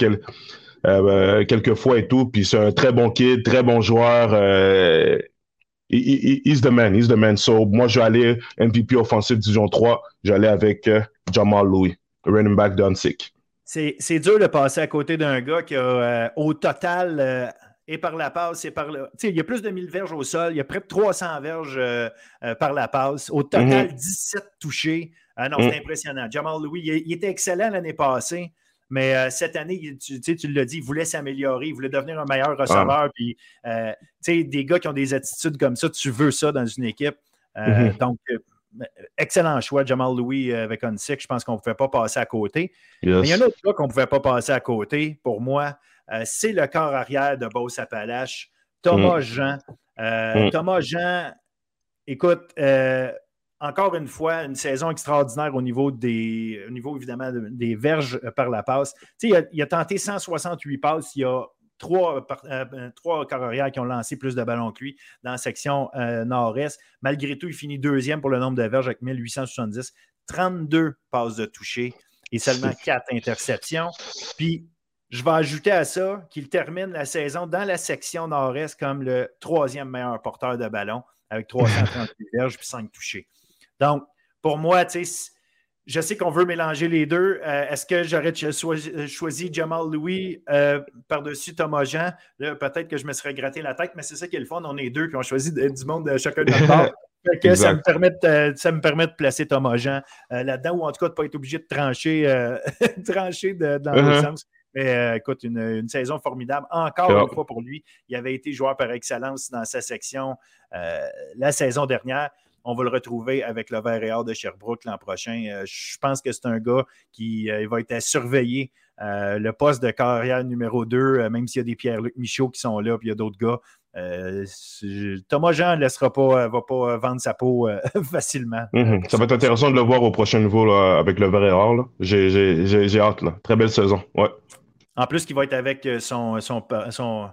quelques fois et tout. Puis c'est un très bon kid, très bon joueur he's the man, he's the man. So, moi, je vais aller MVP offensif Division 3. J'allais avec euh, Jamal Louis, running back d'Unsick. C'est dur de passer à côté d'un gars qui a euh, au total, euh, et par la passe, et par le. Il y a plus de 1000 verges au sol, il y a près de 300 verges par la passe. Au total, 17 mm-hmm. touchés. Ah non, c'est mm. impressionnant. Jamal Louis, il était excellent l'année passée. Mais euh, cette année, tu, tu l'as dit, il voulait s'améliorer, il voulait devenir un meilleur receveur. Puis, euh, des gars qui ont des attitudes comme ça, tu veux ça dans une équipe. Euh, mm-hmm. Donc, excellent choix, Jamal Louis avec Onsick. Je pense qu'on ne pouvait pas passer à côté. Mais il y a un autre gars qu'on ne pouvait pas passer à côté, pour moi, c'est le corps arrière de Beauce Appalaches, Thomas mm. Jean. Mm. Thomas Jean, écoute, encore une fois, une saison extraordinaire au niveau des, au niveau évidemment des verges euh, par la passe. Il a, il a, tenté 168 passes. Il y a trois, euh, euh, trois carrières qui ont lancé plus de ballons que lui dans la section nord-est. Malgré tout, il finit deuxième pour le nombre de verges avec 1870. 32 passes de toucher et seulement quatre interceptions. Puis, je vais ajouter à ça qu'il termine la saison dans la section nord-est comme le troisième meilleur porteur de ballon avec 338 verges et 5 touchés. Donc, pour moi, tu sais, je sais qu'on veut mélanger les deux. Euh, est-ce que j'aurais choisi, Jamal Louis euh, par-dessus Thomas Jean? Peut-être que je me serais gratté la tête, mais c'est ça qui est le fun. On est deux, puis on choisit du monde de chacun de notre part. ça, me permet de, ça me permet de placer Thomas Jean euh, là-dedans, ou en tout cas de ne pas être obligé de trancher, trancher dans le uh-huh. sens. Mais écoute, une, saison formidable. Encore une fois pour lui. Il avait été joueur par excellence dans sa section la saison dernière on va le retrouver avec le Vert et Or de Sherbrooke l'an prochain. Euh, je pense que c'est un gars qui euh, va être à surveiller. Euh, le poste de carrière numéro 2, même s'il y a des Pierre-Luc Michaud qui sont là, puis il y a d'autres gars. Thomas Jean ne laissera pas, va pas vendre sa peau facilement. Mhm. Ça va être intéressant de le voir au prochain niveau avec le et Or. J'ai hâte. Très belle saison. Ouais. En plus, qu'il va être avec son, son, son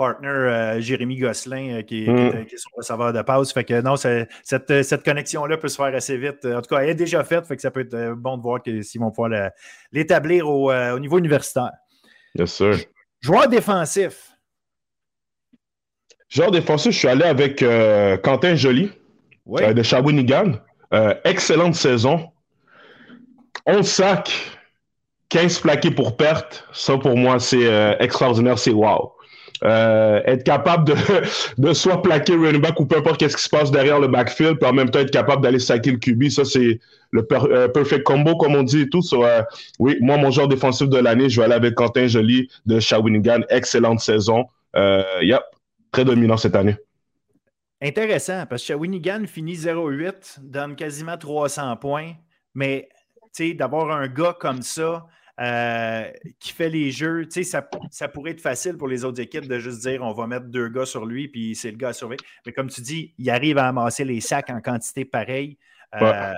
partner euh, Jérémy Gosselin euh, qui, mm. est, son receveur de passe. Fait que non, cette, connexion-là peut se faire assez vite. En tout cas, elle est déjà faite, fait que ça peut être euh, bon de voir s'ils vont pouvoir l'établir au, niveau universitaire. Bien sûr. Joueur défensif. Joueur défensif, je suis allé avec Quentin Joly de Shawinigan. excellente saison. 11 sacs, 15 plaqués pour perte. Ça, pour moi, c'est extraordinaire. C'est wow. Euh, être capable de, de soit plaquer running back ou peu importe qu'est-ce qui se passe derrière le backfield, puis en même temps être capable d'aller saquer le QB, ça c'est le euh, perfect combo comme on dit et tout. Euh, oui, moi mon joueur défensif de l'année, je vais aller avec Quentin Joly de Shawinigan, excellente saison. yep, très dominant cette année. Intéressant, parce que Shawinigan finit 0-8, donne quasiment 300 points, mais d'avoir un gars comme ça, euh, qui fait les jeux. Tu sais, ça, ça, pourrait être facile pour les autres équipes de juste dire on va mettre deux gars sur lui, puis c'est le gars à surveiller. Mais comme tu dis, il arrive à amasser les sacs en quantité pareille. Euh,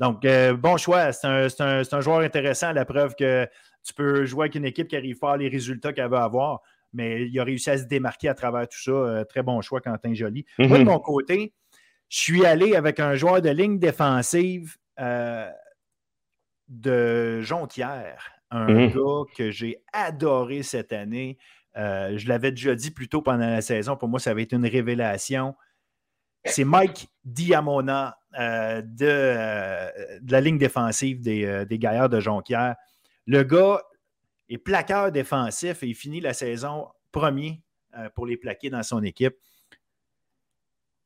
donc, euh, bon choix. C'est un, un, joueur intéressant, la preuve que tu peux jouer avec une équipe qui arrive pas à les résultats qu'elle veut avoir. Mais il a réussi à se démarquer à travers tout ça. très bon choix, Quentin Joly. Moi, de mhm. mon côté, je suis allé avec un joueur de ligne défensive de Jonquière un mmh. gars que j'ai adoré cette année. Euh, je l'avais déjà dit plus tôt pendant la saison. Pour moi, ça avait été une révélation. C'est Mike Diamona euh, euh, de, la ligne défensive des, des Gaillards de Jonquière. Le gars est plaqueur défensif et il finit la saison premier pour les plaquer dans son équipe.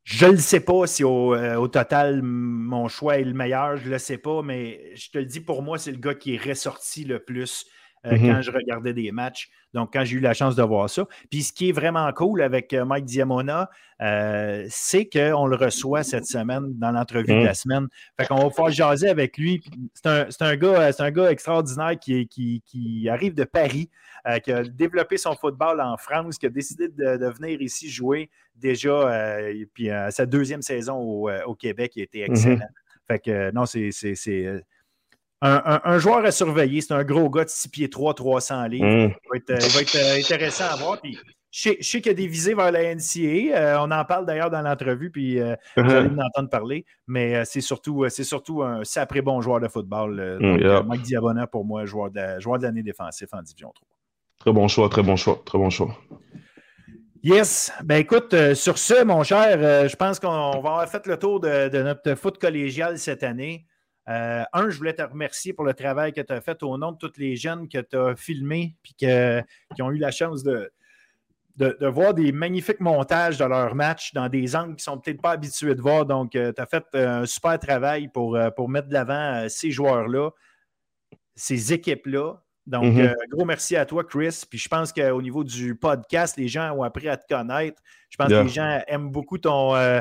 Je ne sais pas si au, total mon choix est le meilleur, je ne le sais pas, mais je te le dis, pour moi, c'est le gars qui est ressorti le plus euh, quand je regardais des matchs. Donc, quand j'ai eu la chance de voir ça. Puis, ce qui est vraiment cool avec euh, Mike Diamona, euh, c'est qu'on le reçoit cette semaine dans l'entrevue de la mm. semaine. Fait qu'on va pouvoir jaser avec lui. C'est un, un, gars, un gars extraordinaire qui, qui, qui arrive de Paris. Euh, qui a développé son football en France, qui a décidé de, venir ici jouer déjà, puis sa deuxième saison au, Québec, qui a été mhm. excellent. Fait que non, c'est un, joueur à surveiller. C'est un gros gars de 6 pieds 3, 300 livres. Mhm. Il, va être, intéressant à voir. Puis, je sais, qu'il y a des visées vers la NCA. Euh, on en parle d'ailleurs dans l'entrevue, puis euh, vous allez en entendre parler. Mais c'est surtout, c'est surtout un sacré bon joueur de football. Mm, Mike Diabona, pour moi, joueur de, joueur de l'année défensif en Division 3. Très bon choix, très bon choix, très bon choix. Yes. Ben écoute, sur ce, mon cher, je pense qu'on va avoir fait le tour de, de notre foot collégial cette année. Euh, un, je voulais te remercier pour le travail que tu as fait au nom de tous les jeunes que tu as filmés et qui ont eu la chance de, de, voir des magnifiques montages de leurs matchs dans des angles qui ne sont peut-être pas habitués de voir. Donc, euh, tu as fait euh, un super travail pour, pour mettre de l'avant ces joueurs-là, ces équipes-là. Donc, mm-hmm. gros merci à toi, Chris. Puis je pense qu'au niveau du podcast, les gens ont appris à te connaître. Je pense que les gens aiment beaucoup ton, euh,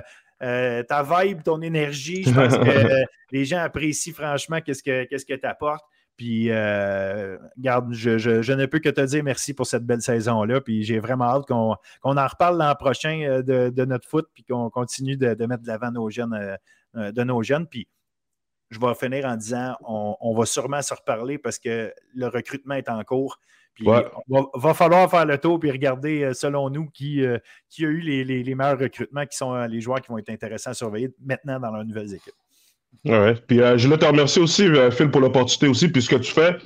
ta vibe, ton énergie. Je pense que euh, les gens apprécient franchement qu'est-ce que tu apportes. Puis, euh, garde, je, ne peux que te dire merci pour cette belle saison-là. Puis, j'ai vraiment hâte qu'on en reparle l'an prochain de, notre foot, puis qu'on continue de, mettre de l'avant nos jeunes, de nos jeunes. Puis, je vais finir en disant on, on, va sûrement se reparler parce que le recrutement est en cours. Puis va, falloir faire le tour et regarder, euh, selon nous, qui, euh, qui a eu les, meilleurs recrutements, qui sont euh, les joueurs qui vont être intéressants à surveiller maintenant dans leurs nouvelles équipes. Ouais. Puis je voulais te remercier aussi, Phil, pour l'opportunité aussi, puisque tu fais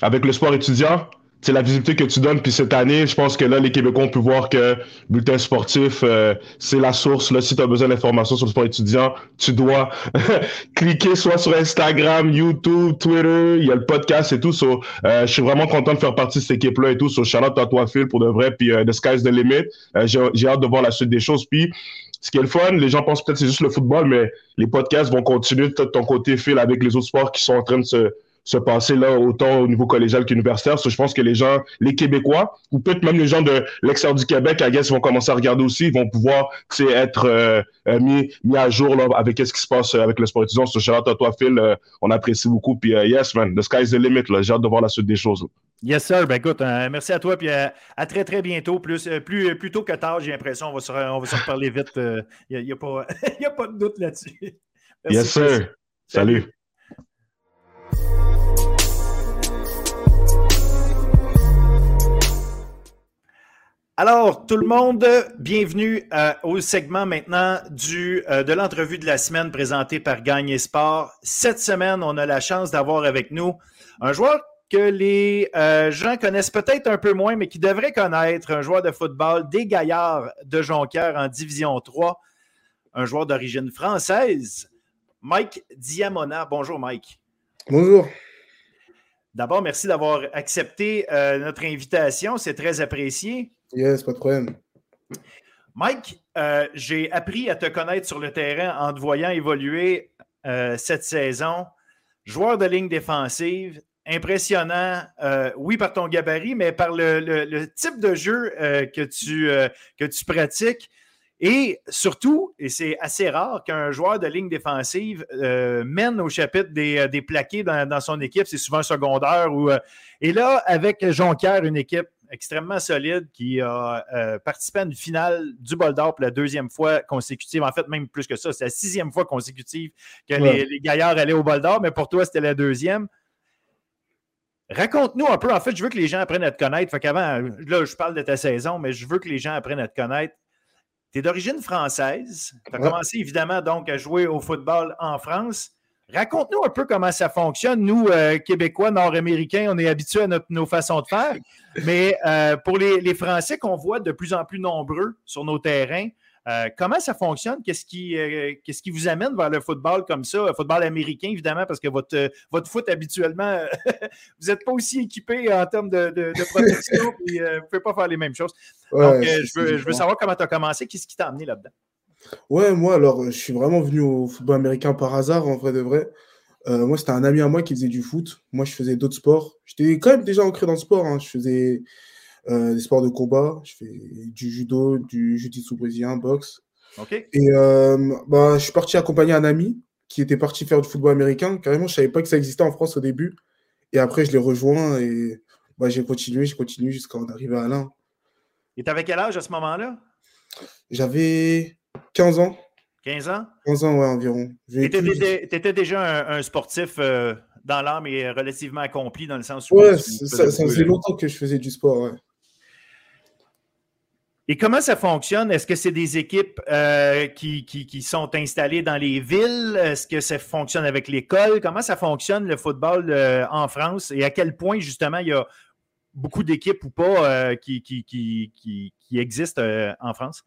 avec le sport étudiant c'est la visibilité que tu donnes. Puis cette année, je pense que là, les Québécois ont pu voir que bulletin sportif, euh, c'est la source. Là, si tu as besoin d'informations sur le sport étudiant, tu dois cliquer soit sur Instagram, YouTube, Twitter, il y a le podcast et tout. Euh, je suis vraiment content de faire partie de cette équipe-là et tout. So, shout toi, Phil, pour de vrai. Puis euh, The Sky's the Limit. J'ai hâte de voir la suite des choses. Puis ce qui est le fun, les gens pensent peut-être que c'est juste le football, mais les podcasts vont continuer de ton côté, Phil, avec les autres sports qui sont en train de se se passer là autant au niveau collégial qu'universitaire. je pense que les gens, les Québécois, ou peut-être même les gens de l'extérieur du Québec, à guess, vont commencer à regarder aussi, ils vont pouvoir être euh, euh, mis, mis à jour là, avec ce qui se passe euh, avec le sport étudiant. So, shout à toi, Phil. on apprécie beaucoup. Puis yes, man, the sky's the limit. J'ai hâte de voir la suite des choses. Yes, sir. Ben écoute, merci à toi. Puis à très, très bientôt. Plus, plus, plus tôt que tard, j'ai l'impression. On va se, on va se reparler vite. Il n'y a, a, pas, a pas de doute là-dessus. Yes, sir. Salut. Alors, tout le monde, bienvenue euh, au segment maintenant du, euh, de l'entrevue de la semaine présentée par Gagné Sport. Cette semaine, on a la chance d'avoir avec nous un joueur que les euh, gens connaissent peut-être un peu moins, mais qui devraient connaître, un joueur de football des Gaillards de Jonquière en Division 3, un joueur d'origine française, Mike Diamona. Bonjour, Mike. Bonjour. D'abord, merci d'avoir accepté notre invitation. C'est très apprécié. Yes, pas de problème. Mike, euh, j'ai appris à te connaître sur le terrain en te voyant évoluer euh, cette saison. Joueur de ligne défensive, impressionnant, euh, oui, par ton gabarit, mais par le, type de jeu que, tu, que tu pratiques. Et surtout, et c'est assez rare qu'un joueur de ligne défensive mène au chapitre des, plaqués dans, son équipe. C'est souvent secondaire. Et là, avec Jonquière, une équipe extrêmement solide qui a euh, participé à une finale du Bol d'Or pour la deuxième fois consécutive. En fait, même plus que ça, c'est la sixième fois consécutive que les, Gaillards allaient au Bol d'Or, mais pour toi, c'était la deuxième. Raconte-nous un peu. En fait, je veux que les gens apprennent à te connaître. Fait qu'avant, là, je parle de ta saison, mais je veux que les gens apprennent à te connaître. Tu es d'origine française. Tu as commencé évidemment donc à jouer au football en France. Raconte-nous un peu comment ça fonctionne. Nous, euh, Québécois, Nord-Américains, on est habitués à nos façons de faire. Mais euh, pour les, Français qu'on voit de plus en plus nombreux sur nos terrains, euh, comment ça fonctionne? Qu'est-ce qui, qu'est-ce qui vous amène vers le football comme ça? football américain, évidemment, parce que votre, votre foot, habituellement, vous n'êtes pas aussi équipé en termes de, protection et vous ne pouvez pas faire les mêmes choses. Donc, je, veux, je veux savoir comment tu as commencé. Qu'est-ce qui t'a amené là-dedans? Ouais, moi, alors, je suis vraiment venu au football américain par hasard, en vrai de vrai. Euh, moi, c'était un ami à moi qui faisait du foot. Moi, je faisais d'autres sports. J'étais quand même déjà ancré dans le sport. Hein. Je faisais euh, des sports de combat. Je fais du judo, du jiu-jitsu brésilien, boxe. Et euh, bah, je suis parti accompagner un ami qui était parti faire du football américain. Carrément, je savais pas que ça existait en France au début. Et après, je l'ai rejoint et bah, j'ai continué, j'ai continué jusqu'à en arriver à Alain. Et tu avais quel âge à ce moment-là? J'avais 15 ans. 15 ans? 15 ans, ouais, environ. Tu étais, déjà un, sportif euh, dans l'âme et relativement accompli dans le sens où. Ouais, ça, faisait longtemps que je faisais du sport, ouais. Et comment ça fonctionne? Est-ce que c'est des équipes euh, qui, qui, sont installées dans les villes? Est-ce que ça fonctionne avec l'école? Comment ça fonctionne le football euh, en France? Et à quel point, justement, il y a beaucoup d'équipes ou pas euh, qui, existent en France?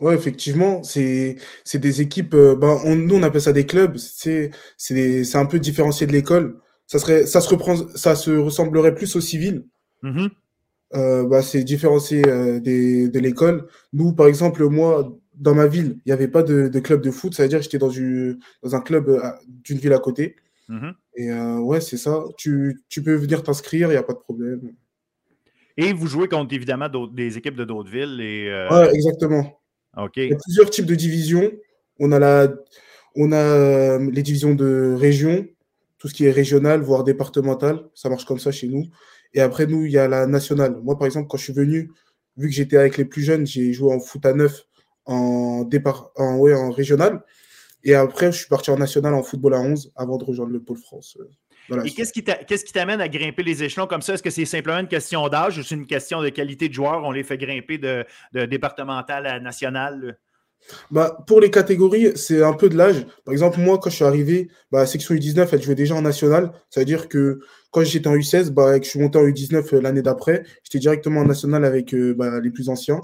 Oui, effectivement, c'est des équipes, ben, nous on appelle ça des clubs, c'est un peu différencié de l'école. Ça, serait, ça, se reprend, ça se ressemblerait plus au civil. Mm-hmm. Euh, bah, c'est différencié euh, des, de l'école. Nous, par exemple, moi, dans ma ville, il n'y avait pas de, de, club de foot. Ça veut dire que j'étais dans, dans un club euh, d'une ville à côté. Mhm. Et ouais, c'est ça. Tu, tu, peux venir t'inscrire, il n'y a pas de problème. Et vous jouez contre évidemment des équipes de d'autres villes. Et, Ouais, exactement. OK. Il y a plusieurs types de divisions. On a, la, on a les divisions de région, tout ce qui est régional, voire départemental. Ça marche comme ça chez nous. Et après, nous, il y a la nationale. Moi, par exemple, quand je suis venu, vu que j'étais avec les plus jeunes, j'ai joué en foot à neuf en, départ, en, en régional. Et après, je suis parti en national en football à 11 avant de rejoindre le Pôle France. Et qu'est-ce qui t'amène à grimper les échelons comme ça? Est-ce que c'est simplement une question d'âge ou c'est une question de qualité de joueur? On les fait grimper de, de départemental à national? Bah, pour les catégories, c'est un peu de l'âge. Par exemple, moi, quand je suis arrivé, bah, la section U19, elle jouait déjà en national. Ça veut dire que quand j'étais en U16, bah, que je suis monté en U19 euh, l'année d'après, j'étais directement en national avec euh, bah, les plus anciens.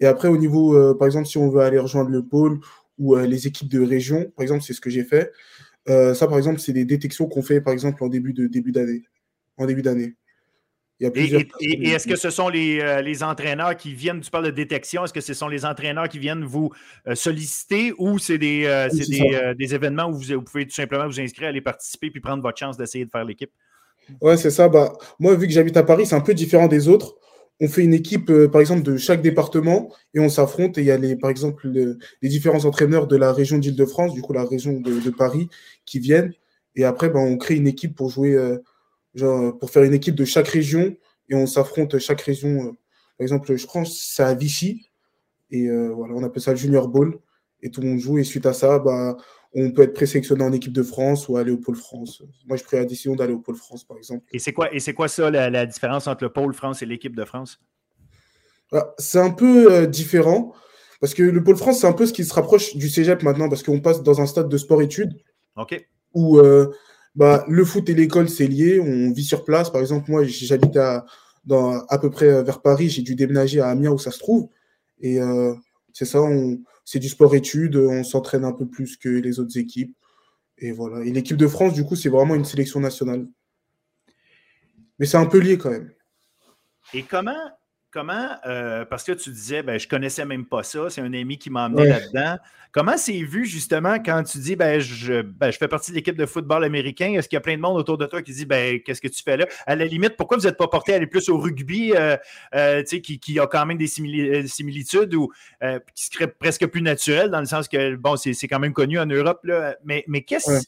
Et après, au niveau, euh, par exemple, si on veut aller rejoindre le pôle ou les équipes de région, par exemple, c'est ce que j'ai fait. Ça, par exemple, c'est des détections qu'on fait, par exemple, en début de début d'année. En début d'année. Et, est-ce que ce sont euh, les, entraîneurs qui viennent, tu parles de détection, est-ce que ce sont les entraîneurs qui viennent vous euh, solliciter ou c'est des, euh, des, événements où vous, pouvez tout simplement vous inscrire, aller participer puis prendre votre chance d'essayer de faire l'équipe? Ouais, c'est ça. Bah, moi, vu que j'habite à Paris, c'est un peu différent des autres. On fait une équipe, par exemple, de chaque département et on s'affronte. Et il y a, par exemple, les différents entraîneurs de la région d'Île-de-France, du coup, la région de, Paris, qui viennent. Et après, bah, on crée une équipe pour jouer genre, pour faire une équipe de chaque région et on s'affronte chaque région. Euh, par exemple, je que c'est à Vichy et euh, voilà, on appelle ça le Junior Ball et tout le monde joue. Et suite à ça, bah, on peut être présélectionné en équipe de France ou aller au Pôle France. Moi, je pris la décision d'aller au Pôle France, par exemple. Et c'est quoi, et c'est quoi ça, la, différence entre le Pôle France et l'équipe de France? Ah, c'est un peu euh, différent parce que le Pôle France, c'est un peu ce qui se rapproche du cégep maintenant parce qu'on passe dans un stade de sport-études. OK. Où bah, le foot et l'école, c'est lié. On vit sur place. Par exemple, moi, j'habite à, à peu près euh, vers Paris. J'ai dû déménager à Amiens où ça se trouve. Et euh, c'est ça, c'est du sport-études. On s'entraîne un peu plus que les autres équipes. Et voilà. Et l'équipe de France, du coup, c'est vraiment une sélection nationale. Mais c'est un peu lié quand même. Et comment, comment euh, parce que tu disais, ben, je connaissais même pas ça, c'est un ami qui m'a emmené là-dedans. Comment c'est vu justement quand tu dis, ben, je, ben, je fais partie de l'équipe de football américain? Est-ce qu'il y a plein de monde autour de toi qui dit, ben, qu'est-ce que tu fais là? À la limite, pourquoi vous n'êtes pas porté à aller plus au rugby, euh, euh, qui, qui, a quand même des similitudes ou qui serait presque plus naturel dans le sens que, bon, c'est quand même connu en Europe, là, mais, mais qu'est-ce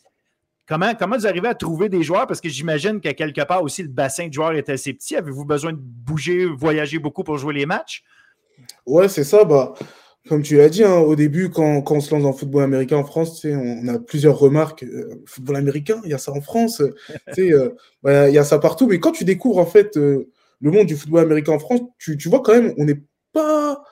Comment, comment vous arrivez à trouver des joueurs? Parce que j'imagine qu'à quelque part aussi, le bassin de joueurs est assez petit. Avez-vous besoin de bouger, voyager beaucoup pour jouer les matchs? Ouais, c'est ça. Bah, comme tu l'as dit, hein, au début, quand, quand, on se lance dans le football américain en France, on a plusieurs remarques. Euh, football américain, il y a ça en France. euh, bah, il y a ça partout. Mais quand tu découvres en fait euh, le monde du football américain en France, tu, tu vois quand même, on n'est pas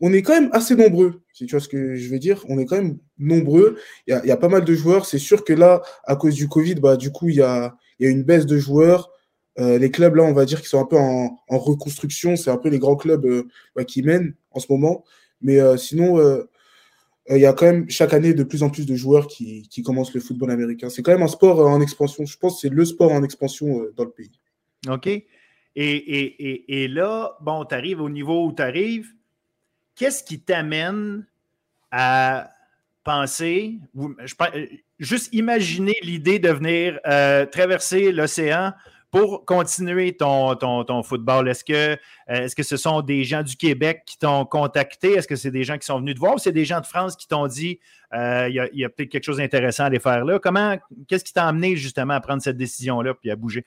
on est quand même assez nombreux, si tu vois ce que je veux dire. On est quand même nombreux. Il y a, pas mal de joueurs. C'est sûr que là, à cause du Covid, bah, du coup, il y a, une baisse de joueurs. Euh, les clubs, là, on va dire qu'ils sont un peu en, reconstruction. C'est un peu les grands clubs euh, bah, qui mènent en ce moment. Mais euh, sinon, il y a quand même chaque année de plus en plus de joueurs qui, commencent le football américain. C'est quand même un sport en expansion. Je pense que c'est le sport en expansion dans le pays. OK. Et, et, et là, bon, tu arrives au niveau où tu arrives qu'est-ce qui t'amène à penser, juste imaginer l'idée de venir euh, traverser l'océan pour continuer ton, ton, football? Est-ce que, euh, est que ce sont des gens du Québec qui t'ont contacté? Est-ce que c'est des gens qui sont venus te voir ou c'est des gens de France qui t'ont dit euh, il y a, peut-être quelque chose d'intéressant à aller faire là? Comment, qu'est-ce qui t'a amené justement à prendre cette décision-là puis à bouger?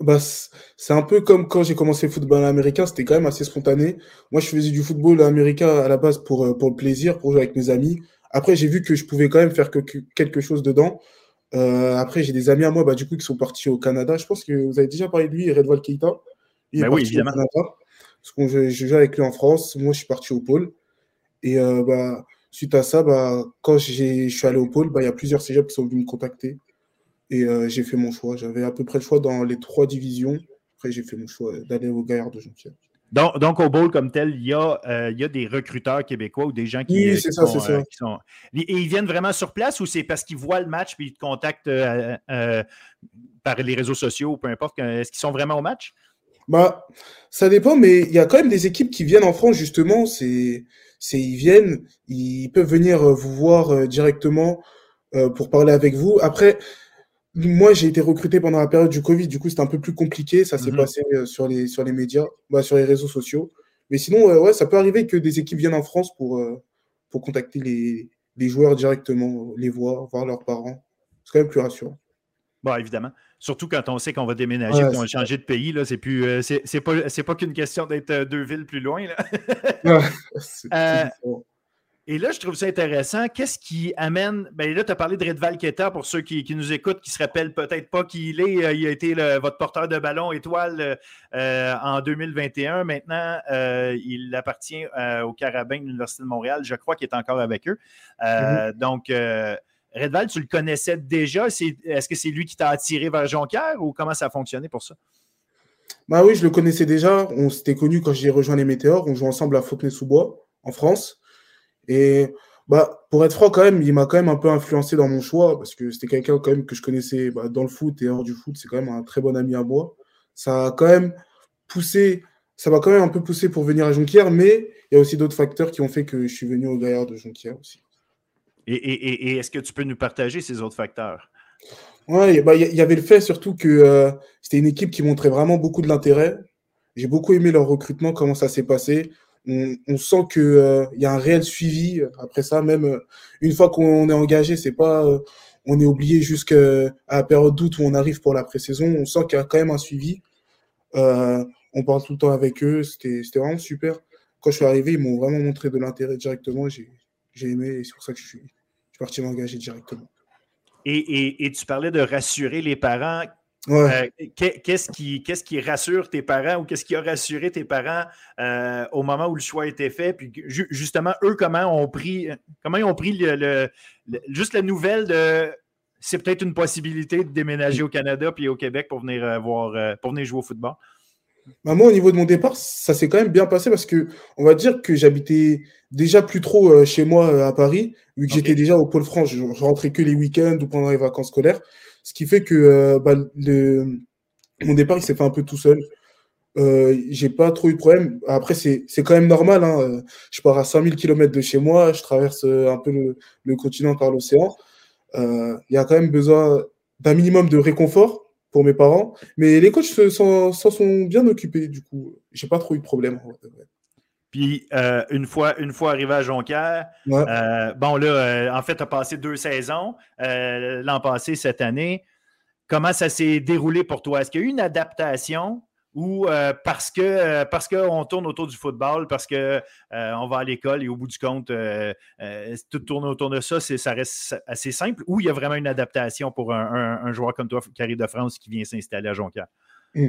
Bah, c'est un peu comme quand j'ai commencé le football américain, c'était quand même assez spontané. Moi, je faisais du football américain à la base pour, euh, pour le plaisir, pour jouer avec mes amis. Après, j'ai vu que je pouvais quand même faire que, quelque chose dedans. Euh, après, j'ai des amis à moi bah, du coup, qui sont partis au Canada. Je pense que vous avez déjà parlé de lui, Redwall Keita. Il est bah oui, évidemment. Au Canada. Parce que je, jouais avec lui en France. Moi, je suis parti au pôle. Et bah, suite à ça, bah, quand je suis allé au pôle, bah, il y a plusieurs cégeps qui sont venus me contacter. Et j'ai fait mon choix. J'avais à peu près le choix dans les trois divisions. Après, j'ai fait mon choix d'aller au Gaillard de Jonquière. Donc, donc, au bowl comme tel, il y, a, euh, il y a des recruteurs québécois ou des gens qui, oui, c'est ça, c'est ça. sont. Et ils viennent vraiment sur place ou c'est parce qu'ils voient le match puis ils te contactent euh, euh, par les réseaux sociaux ou peu importe. Est-ce qu'ils sont vraiment au match? Bah, ça dépend, mais il y a quand même des équipes qui viennent en France, justement. C'est, c'est ils viennent, ils peuvent venir vous voir directement pour parler avec vous. Après, moi, j'ai été recruté pendant la période du Covid, du coup, c'était un peu plus compliqué. Ça s'est mhm. passé euh, sur les, sur les médias, bah, sur les réseaux sociaux. Mais sinon, euh, ouais, ça peut arriver que des équipes viennent en France pour, euh, pour contacter les, les, joueurs directement, les voir, voir leurs parents. C'est quand même plus rassurant. Bon, évidemment. Surtout quand on sait qu'on va déménager, qu'on va changer de pays, là, c'est plus, c'est, pas, c'est pas qu'une question d'être deux villes plus loin. Là. Et là, je trouve ça intéressant. Qu'est-ce qui amène. Ben là, tu as parlé de Redval Keta pour ceux qui, nous écoutent, qui ne se rappellent peut-être pas qui il est. Euh, il a été votre porteur de ballon étoile euh, en 2021. Maintenant, euh, il appartient au Carabin de l'Université de Montréal. Je crois qu'il est encore avec eux. Mm-hmm. Donc, Redval, tu le connaissais déjà. Est-ce que c'est lui qui t'a attiré vers Jonquière ou comment ça a fonctionné pour ça? Bah oui, je le connaissais déjà. On s'était connus quand j'ai rejoint les Météores. On jouait ensemble à Fontenay-sous-Bois, en France. Et bah, pour être franc, quand même, il m'a quand même un peu influencé dans mon choix parce que c'était quelqu'un quand même que je connaissais bah, dans le foot et hors du foot. C'est quand même un très bon ami à moi. Ça a quand même poussé, ça m'a quand même un peu poussé pour venir à Jonquière, mais il y a aussi d'autres facteurs qui ont fait que je suis venu au Gaillard de Jonquière aussi. Et, est-ce que tu peux nous partager ces autres facteurs? Oui, bah, il y, avait le fait surtout que euh, c'était une équipe qui montrait vraiment beaucoup de l'intérêt. J'ai beaucoup aimé leur recrutement, comment ça s'est passé on, sent qu'il euh, y a un réel suivi. Après ça, même euh, une fois qu'on est engagé, c'est pas euh, on est oublié jusqu'à la période d'août où on arrive pour la pré-saison. On sent qu'il y a quand même un suivi. on parle tout le temps avec eux. C'était vraiment super. Quand je suis arrivé, ils m'ont vraiment montré de l'intérêt directement. J'ai aimé et c'est pour ça que je suis, parti m'engager directement. et, tu parlais de rassurer les parents. Euh, qu'est-ce qui, rassure tes parents ou qu'est-ce qui a rassuré tes parents euh, au moment où le choix a été fait? Puis justement, eux, comment ont pris, comment ils ont pris le, juste la nouvelle de c'est peut-être une possibilité de déménager au Canada puis au Québec pour venir euh, voir pour venir jouer au football? Bah, moi, au niveau de mon départ, ça s'est quand même bien passé parce que on va dire que j'habitais déjà plus trop chez moi à Paris, vu que j'étais déjà au Pôle France. Je, je, rentrais que les week-ends ou pendant les vacances scolaires. Ce qui fait que euh, bah, le, mon départ, il s'est fait un peu tout seul. Euh, j'ai pas trop eu de problème. Après, c'est quand même normal. Hein. Je pars à 5000 km de chez moi, je traverse euh, un peu le, continent par l'océan. Euh, il y a quand même besoin d'un minimum de réconfort pour mes parents. Mais les coachs s'en sont bien occupés, du coup. J'ai pas trop eu de problème. Puis euh, une, fois, une fois arrivé à Jonquière, euh, bon là, euh, en fait, tu as passé deux saisons, l'an passé, cette année. Comment ça s'est déroulé pour toi? Est-ce qu'il y a eu une adaptation ou parce que parce qu'on tourne autour du football, parce qu'on on va à l'école et au bout du compte, tout tourne autour de ça, ça reste assez simple, ou il y a vraiment une adaptation pour un, joueur comme toi qui arrive de France qui vient s'installer à Jonquière? Mmh.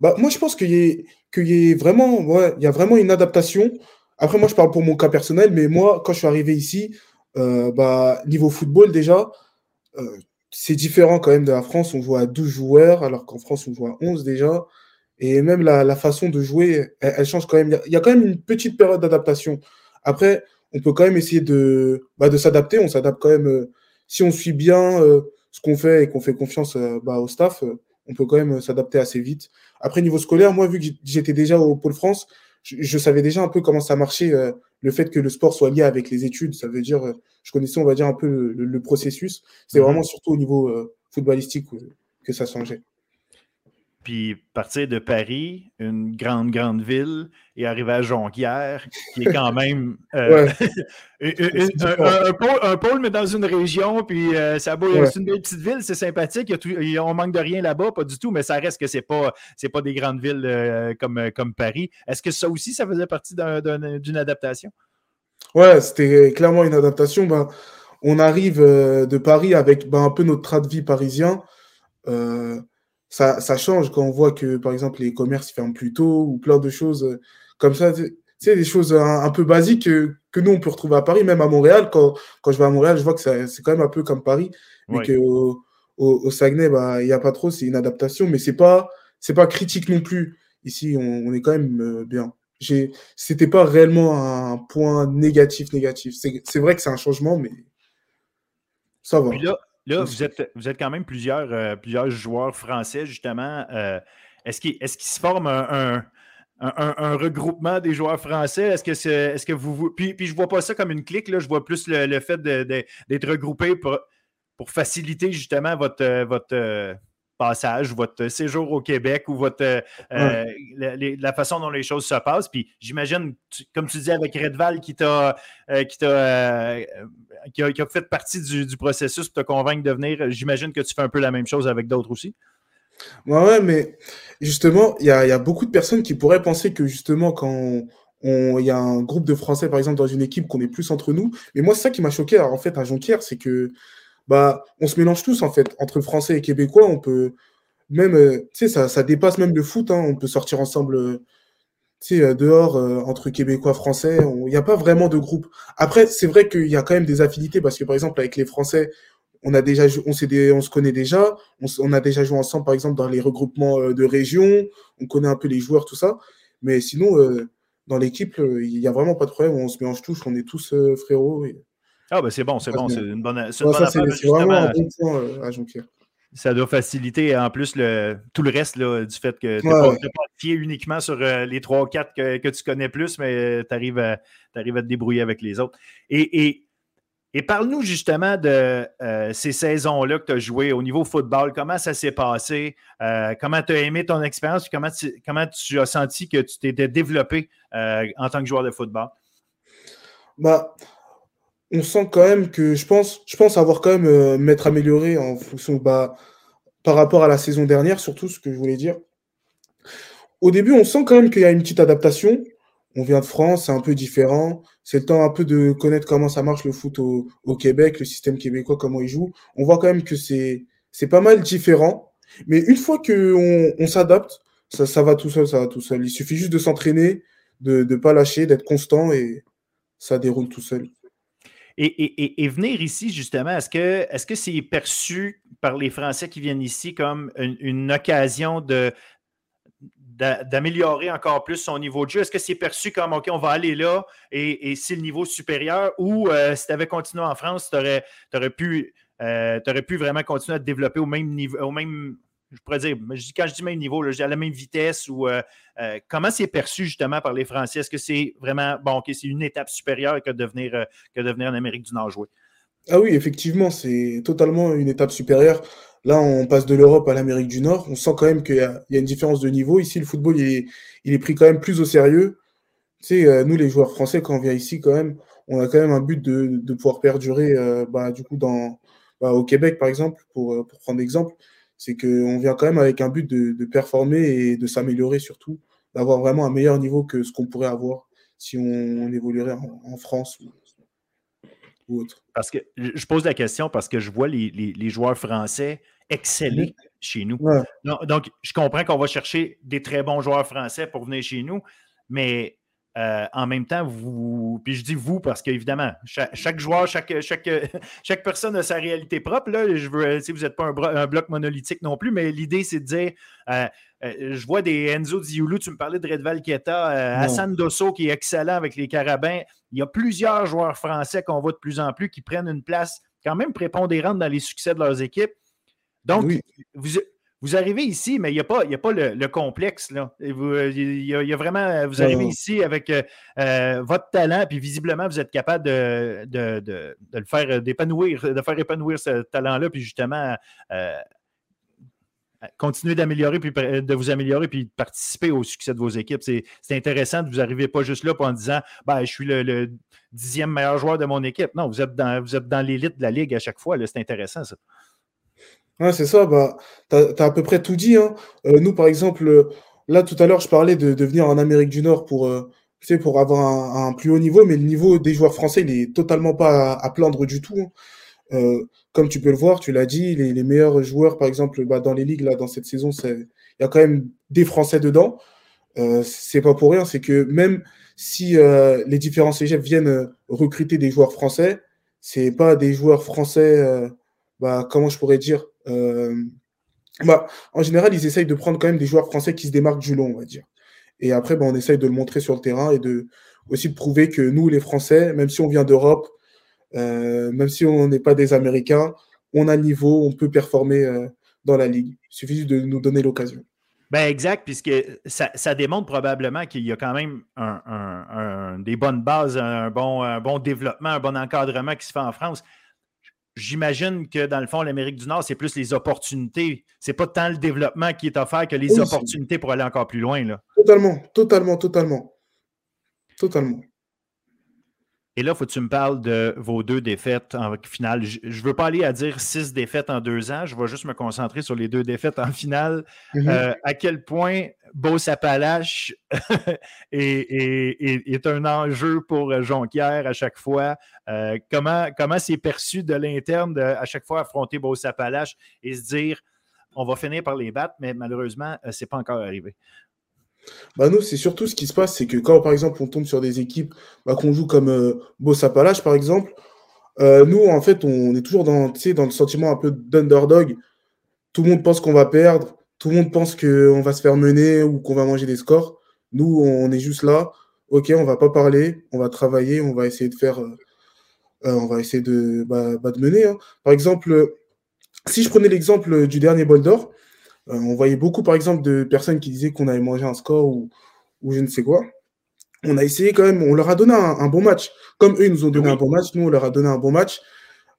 bah, moi, je pense qu'il y a vraiment, y a vraiment une adaptation. Après, moi, je parle pour mon cas personnel, mais moi, quand je suis arrivé ici, euh, bah, niveau football, déjà, euh, c'est différent quand même de la France. On joue à 12 joueurs, alors qu'en France, on joue à 11 déjà. Et même la, façon de jouer, elle, change quand même. Il y, a, quand même une petite période d'adaptation. Après, on peut quand même essayer de, bah, de s'adapter. On s'adapte quand même. Euh, si on suit bien ce qu'on fait et qu'on fait confiance bah, au staff, on peut quand même s'adapter assez vite. Après, niveau scolaire, moi, vu que j'étais déjà au Pôle France, je, savais déjà un peu comment ça marchait, euh, le fait que le sport soit lié avec les études. Ça veut dire, euh, je connaissais, on va dire, un peu le, processus. C'est mhm. vraiment surtout au niveau euh, footballistique que ça changeait. Puis partir de Paris, une grande, grande ville, et arriver à Jonquière, qui est quand même euh, un, pôle, mais dans une région, puis euh, ça c'est une belle petite ville, c'est sympathique, on manque de rien là-bas, pas du tout, mais ça reste que c'est pas, pas des grandes villes euh, comme, comme Paris. Est-ce que ça aussi, ça faisait partie d'une adaptation? Ouais, c'était clairement une adaptation. Ben, on arrive de Paris avec ben, un peu notre train de vie parisien ça, ça, change quand on voit que, par exemple, les commerces ferment plus tôt ou plein de choses comme ça. Tu sais, des choses un, peu basiques que, que, nous, on peut retrouver à Paris, même à Montréal. Quand, quand je vais à Montréal, je vois que c'est quand même un peu comme Paris, mais qu'au au, au, Saguenay, bah, il n'y a pas trop, c'est une adaptation, mais c'est pas, c'est pas critique non plus. Ici, on, on est quand même bien c'était pas réellement un point négatif négatif. C'est vrai que c'est un changement, mais ça va. là, là vous, êtes, vous êtes quand même plusieurs, euh, plusieurs joueurs français, justement. Euh, Est-ce qu'il est se forme un, un, un, un, regroupement des joueurs français? Est-ce que, est, -ce que vous. Puis, puis je vois pas ça comme une clique, là, je vois plus le, le fait d'être regroupé pour, pour faciliter justement votre. votre passage, votre séjour au Québec ou votre euh, la, la, façon dont les choses se passent. Puis j'imagine, comme tu dis avec Redval qui t'a euh, qui, euh, qui, a, qui, a, fait partie du, du, processus pour te convaincre de venir, j'imagine que tu fais un peu la même chose avec d'autres aussi. Ouais, ouais, mais justement, il y a, y a, beaucoup de personnes qui pourraient penser que justement, quand il y a un groupe de Français, par exemple, dans une équipe, qu'on est plus entre nous. Mais moi, c'est ça qui m'a choqué, en fait, à Jonquière, c'est que bah, on se mélange tous en fait. Entre Français et Québécois, on peut même, euh, ça, ça, dépasse même le foot. Hein, on peut sortir ensemble, euh, euh, dehors entre Québécois, Français. Il n'y a pas vraiment de groupe. Après, c'est vrai qu'il y a quand même des affinités parce que par exemple avec les Français, on a déjà, se connaît déjà. On, a déjà joué ensemble, par exemple, dans les regroupements de régions. On connaît un peu les joueurs, tout ça. Mais sinon, dans l'équipe, il n'y a vraiment pas de problème. On se mélange tous. On est tous frérots. Ah, ben c'est bon, c'est bon. C'est une bonne. C'est vraiment un bon point euh, à Jonquière. Ça doit faciliter en plus le, tout le reste là, du fait que tu n'es ouais. pas, uniquement sur euh, les 3 ou 4 que, tu connais plus, mais tu arrives, à, arrives à te débrouiller avec les autres. Et, et, et parle-nous justement de euh, ces saisons-là que tu as jouées au niveau football. Comment ça s'est passé? Euh, comment tu as aimé ton expérience? Comment tu, comment tu as senti que tu t'étais développé euh, en tant que joueur de football? Bah, on sent quand même que je pense, je pense avoir quand même euh, m'être amélioré en fonction bah, par rapport à la saison dernière, surtout ce que je voulais dire. Au début, on sent quand même qu'il y a une petite adaptation. On vient de France, c'est un peu différent. C'est le temps un peu de connaître comment ça marche le foot au, Québec, le système québécois, comment il joue. On voit quand même que c'est pas mal différent. Mais une fois qu'on on, s'adapte, ça, ça va tout seul, ça va tout seul. Il suffit juste de s'entraîner, de ne pas lâcher, d'être constant et ça déroule tout seul. Et, venir ici, justement, est-ce que est-ce que c'est perçu par les Français qui viennent ici comme une, occasion de d'améliorer encore plus son niveau de jeu? Est-ce que c'est perçu comme OK, on va aller là et, c'est le niveau supérieur? Ou euh, si tu avais continué en France, tu aurais, aurais, euh, aurais pu vraiment continuer à te développer au même niveau, au même, je pourrais dire, quand je dis même niveau, là, à la même vitesse ou euh, euh, comment c'est perçu justement par les Français? Est-ce que c'est vraiment, bon, c'est une étape supérieure que de venir, euh, que en Amérique du Nord jouer? Ah oui, effectivement, c'est totalement une étape supérieure. Là, on passe de l'Europe à l'Amérique du Nord. On sent quand même qu'il y, a une différence de niveau. Ici, le football, il est, pris quand même plus au sérieux. Tu sais, euh, nous, les joueurs français, quand on vient ici, quand même, on a quand même un but de, pouvoir perdurer, bah, du coup, dans, bah, au Québec, par exemple, pour, pour prendre exemple c'est qu'on vient quand même avec un but de, de performer et de s'améliorer surtout, d'avoir vraiment un meilleur niveau que ce qu'on pourrait avoir si on, on évoluerait en, en France ou, ou, autre. Parce que je pose la question parce que je vois les, les, les joueurs français exceller mmh. chez nous. Ouais. Donc, donc, je comprends qu'on va chercher des très bons joueurs français pour venir chez nous, mais euh, en même temps, vous, puis je dis vous parce qu'évidemment, chaque, chaque, joueur, chaque, chaque, chaque personne a sa réalité propre. Là. Je veux, vous n'êtes pas un, un, bloc monolithique non plus, mais l'idée, c'est de dire euh, euh, je vois des Enzo Dioulou, tu me parlais de Redval Keta, euh, Hassan Dosso qui est excellent avec les Carabins. Il y a plusieurs joueurs français qu'on voit de plus en plus qui prennent une place quand même prépondérante dans les succès de leurs équipes. Donc, oui. vous, vous arrivez ici, mais il n'y a pas, a pas le, le complexe. Là. Vous, il, y a, y vraiment, vous arrivez ici avec euh, votre talent, puis visiblement, vous êtes capable de, de, de, de le faire d'épanouir, de faire épanouir ce talent-là, puis justement euh, continuer d'améliorer, puis de vous améliorer, puis de participer au succès de vos équipes. C'est intéressant de vous arriver pas juste là en disant ben, je suis le, le, dixième meilleur joueur de mon équipe. Non, vous êtes dans, vous êtes dans l'élite de la ligue à chaque fois. C'est intéressant, ça. Ouais, c'est ça, bah, tu as, à peu près tout dit. Hein. Euh, nous, par exemple, là, tout à l'heure, je parlais de, venir en Amérique du Nord pour, euh, pour avoir un, plus haut niveau, mais le niveau des joueurs français, il est totalement pas à, plaindre du tout. Hein. comme tu peux le voir, tu l'as dit, les, meilleurs joueurs, par exemple, bah, dans les ligues, là, dans cette saison, il y a quand même des Français dedans. c'est pas pour rien, c'est que même si les différents cégeps viennent recruter des joueurs français, c'est pas des joueurs français, bah, comment je pourrais dire bah, En général, ils essayent de prendre quand même des joueurs français qui se démarquent du long, on va dire. Et après, bah, on essaye de le montrer sur le terrain et de aussi de prouver que nous, les Français, même si on vient d'Europe, euh, même si on n'est pas des Américains, on a le niveau, on peut performer euh, dans la ligue. Il suffit de nous donner l'occasion. Ben exact, puisque ça, démontre probablement qu'il y a quand même des bonnes bases, un bon, un bon développement, un bon encadrement qui se fait en France. J'imagine que dans le fond, l'Amérique du Nord, c'est plus les opportunités. C'est pas tant le développement qui est offert que les opportunités pour aller encore plus loin. Là. Totalement, totalement, totalement. Totalement. Et là, il faut que tu me parles de vos deux défaites en finale. Je ne veux pas aller à dire six défaites en deux ans. Je vais juste me concentrer sur les deux défaites en finale. Mm-hmm. Euh, à quel point Beau Sapalache est, un enjeu pour Jonquière à chaque fois. Euh, comment comment c'est perçu de l'interne à chaque fois affronter Beau Sapalache et se dire on va finir par les battre, mais malheureusement, euh, ce n'est pas encore arrivé. Bah nous, c'est surtout ce qui se passe, c'est que quand par exemple on tombe sur des équipes bah, qu'on joue comme euh, Bossapalage par exemple, euh, nous en fait on est toujours dans, dans le sentiment un peu d'underdog. Tout le monde pense qu'on va perdre, tout le monde pense qu'on va se faire mener ou qu'on va manger des scores. Nous, on est juste là, ok, on va pas parler, on va travailler, on va essayer de faire, euh, on va essayer de, bah, bah, de mener. Hein. Par exemple, si je prenais l'exemple du dernier bol d'or, euh, on voyait beaucoup, par exemple, de personnes qui disaient qu'on avait mangé un score ou, je ne sais quoi. On a essayé quand même, on leur a donné un, bon match. Comme eux, ils nous ont donné un bon match, nous, on leur a donné un bon match.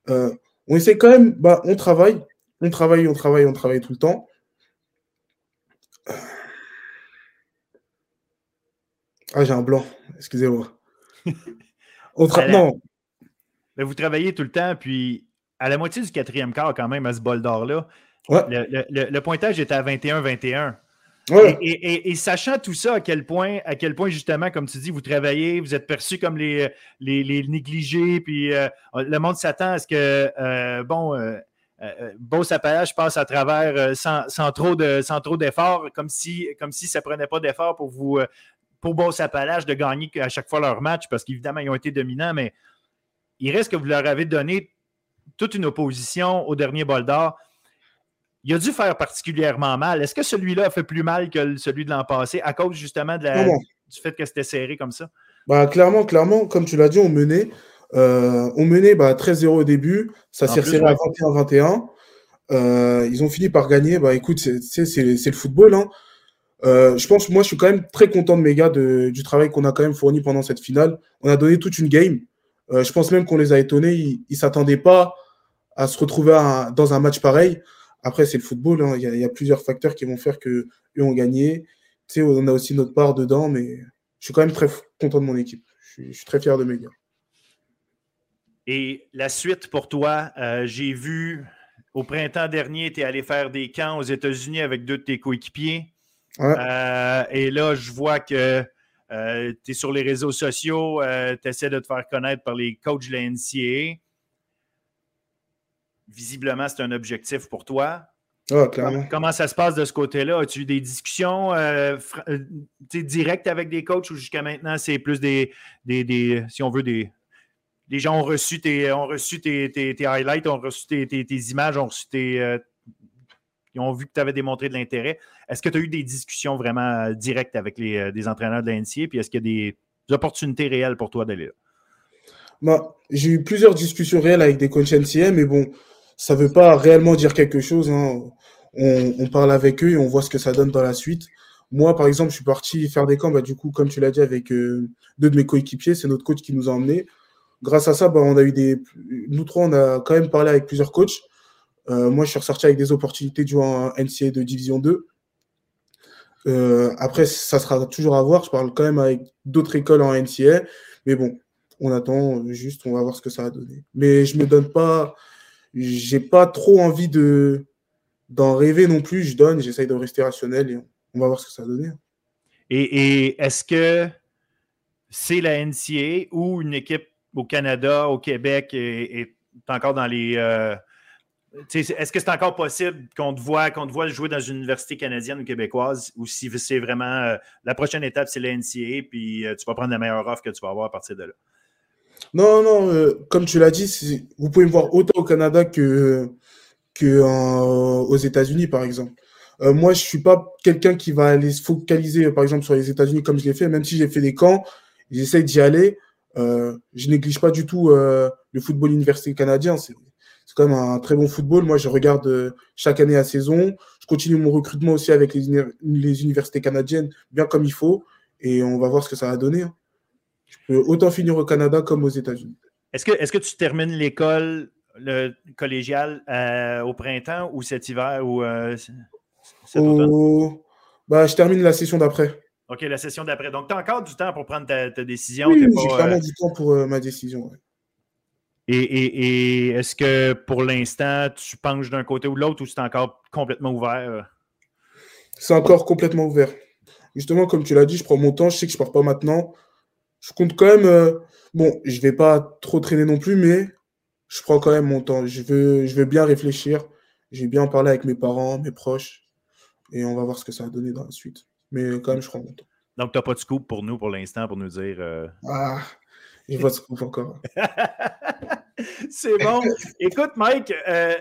Euh, on essaie quand même, bah, on travaille, on travaille, on travaille, on travaille tout le temps. Ah, j'ai un blanc, excusez-moi. on non. Mais vous travaillez tout le temps, puis à la moitié du quatrième quart, quand même, à ce bol d'or-là, le, pointage était à 21-21. Et, sachant tout ça, à quel point, à quel point justement, comme tu dis, vous travaillez, vous êtes perçus comme les, les, négligés, puis euh, le monde s'attend à ce que, euh, bon, euh, Beau Sapalage passe à travers sans, trop de, sans trop d'efforts, comme si, comme si ça ne prenait pas d'efforts pour vous, pour Beau Sapalage de gagner à chaque fois leur match, parce qu'évidemment, ils ont été dominants, mais il reste que vous leur avez donné toute une opposition au dernier bol d'or il a dû faire particulièrement mal. Est-ce que celui-là a fait plus mal que celui de l'an passé à cause justement de la, du fait que c'était serré comme ça? Bah, clairement, clairement, comme tu l'as dit, on menait. Euh, on menait bah, 13-0 au début, ça s'est resserré à 21-21. Euh, ils ont fini par gagner. Bah, écoute, c'est le football. Hein. Euh, je pense, moi, je suis quand même très content de mes gars de, du travail qu'on a quand même fourni pendant cette finale. On a donné toute une game. je pense même qu'on les a étonnés. Ils ne s'attendaient pas à se retrouver dans un match pareil. Après, c'est le football. Hein. Il, y a, plusieurs facteurs qui vont faire qu'eux ont gagné. Tu sais, on a aussi notre part dedans, mais je suis quand même très content de mon équipe. Je suis, très fier de mes gars. Et la suite pour toi, euh, j'ai vu au printemps dernier, tu es allé faire des camps aux États-Unis avec deux de tes coéquipiers. Euh, et là, je vois que euh, tu es sur les réseaux sociaux, tu essaies de te faire connaître par les coachs de la NCAA visiblement, c'est un objectif pour toi. Ah, clairement. Comment ça se passe de ce côté-là? As-tu eu des discussions euh, euh, directes avec des coachs ou jusqu'à maintenant, c'est plus des, des, si on veut, des, des gens ont reçu tes, ont reçu tes, highlights, ont reçu tes, images, ont reçu tes. Euh, ils ont vu que tu avais démontré de l'intérêt. Est-ce que tu as eu des discussions vraiment directes avec les, des entraîneurs de l'NCA? Puis est-ce qu'il y a des opportunités réelles pour toi d'aller là? Bah, j'ai eu plusieurs discussions réelles avec des coachs NCA, mais bon, ça ne veut pas réellement dire quelque chose. Hein. On, parle avec eux et on voit ce que ça donne dans la suite. Moi, par exemple, je suis parti faire des camps, bah, du coup, comme tu l'as dit, avec euh, deux de mes coéquipiers. C'est notre coach qui nous a emmenés. Grâce à ça, bah, on a eu des. Nous trois, on a quand même parlé avec plusieurs coachs. Euh, moi, je suis ressorti avec des opportunités de jouer en NCA de Division 2. Euh, après, ça sera toujours à voir. Je parle quand même avec d'autres écoles en NCA. Mais bon, on attend juste, on va voir ce que ça va donner. Mais je ne me donne pas j'ai pas trop envie de d'en rêver non plus. Je donne, j'essaye de rester rationnel et on va voir ce que ça va donner. Et, est-ce que c'est la NCA ou une équipe au Canada, au Québec et, encore dans les. est-ce que c'est encore possible qu'on te voit, qu'on te jouer dans une université canadienne ou québécoise ou si c'est vraiment la prochaine étape, c'est la NCA, puis tu vas prendre la meilleure offre que tu vas avoir à partir de là? Non, non, comme tu l'as dit, vous pouvez me voir autant au Canada que, aux États-Unis, par exemple. Euh, moi, je suis pas quelqu'un qui va aller se focaliser, par exemple, sur les États-Unis comme je l'ai fait, même si j'ai fait des camps, j'essaie d'y aller. Euh, je néglige pas du tout euh, le football universitaire canadien. C'est quand même un très bon football. Moi, je regarde chaque année la saison. Je continue mon recrutement aussi avec les, les, universités canadiennes, bien comme il faut. Et on va voir ce que ça va donner. Hein. Je peux autant finir au Canada comme aux États-Unis. Est-ce que, est que tu termines l'école le collégial au printemps ou cet hiver ou bah, je termine la session d'après. OK, la session d'après. Donc, tu as encore du temps pour prendre ta, décision. Oui, j'ai vraiment euh, du temps pour euh, ma décision. Et, est-ce que pour l'instant, tu penches d'un côté ou de l'autre ou c'est encore complètement ouvert? Euh? C'est encore complètement ouvert. Justement, comme tu l'as dit, je prends mon temps. Je sais que je ne pars pas maintenant. Je compte quand même. bon, je ne vais pas trop traîner non plus, mais je prends quand même mon temps. Je veux, je veux bien réfléchir. Je vais bien parler avec mes parents, mes proches et on va voir ce que ça va donner dans la suite. Mais quand même, je crois mon temps. Donc, tu n'as pas de scoop pour nous pour l'instant pour nous dire. Euh, ah, il pas de scoop encore. C'est bon. Écoute, Mike, euh,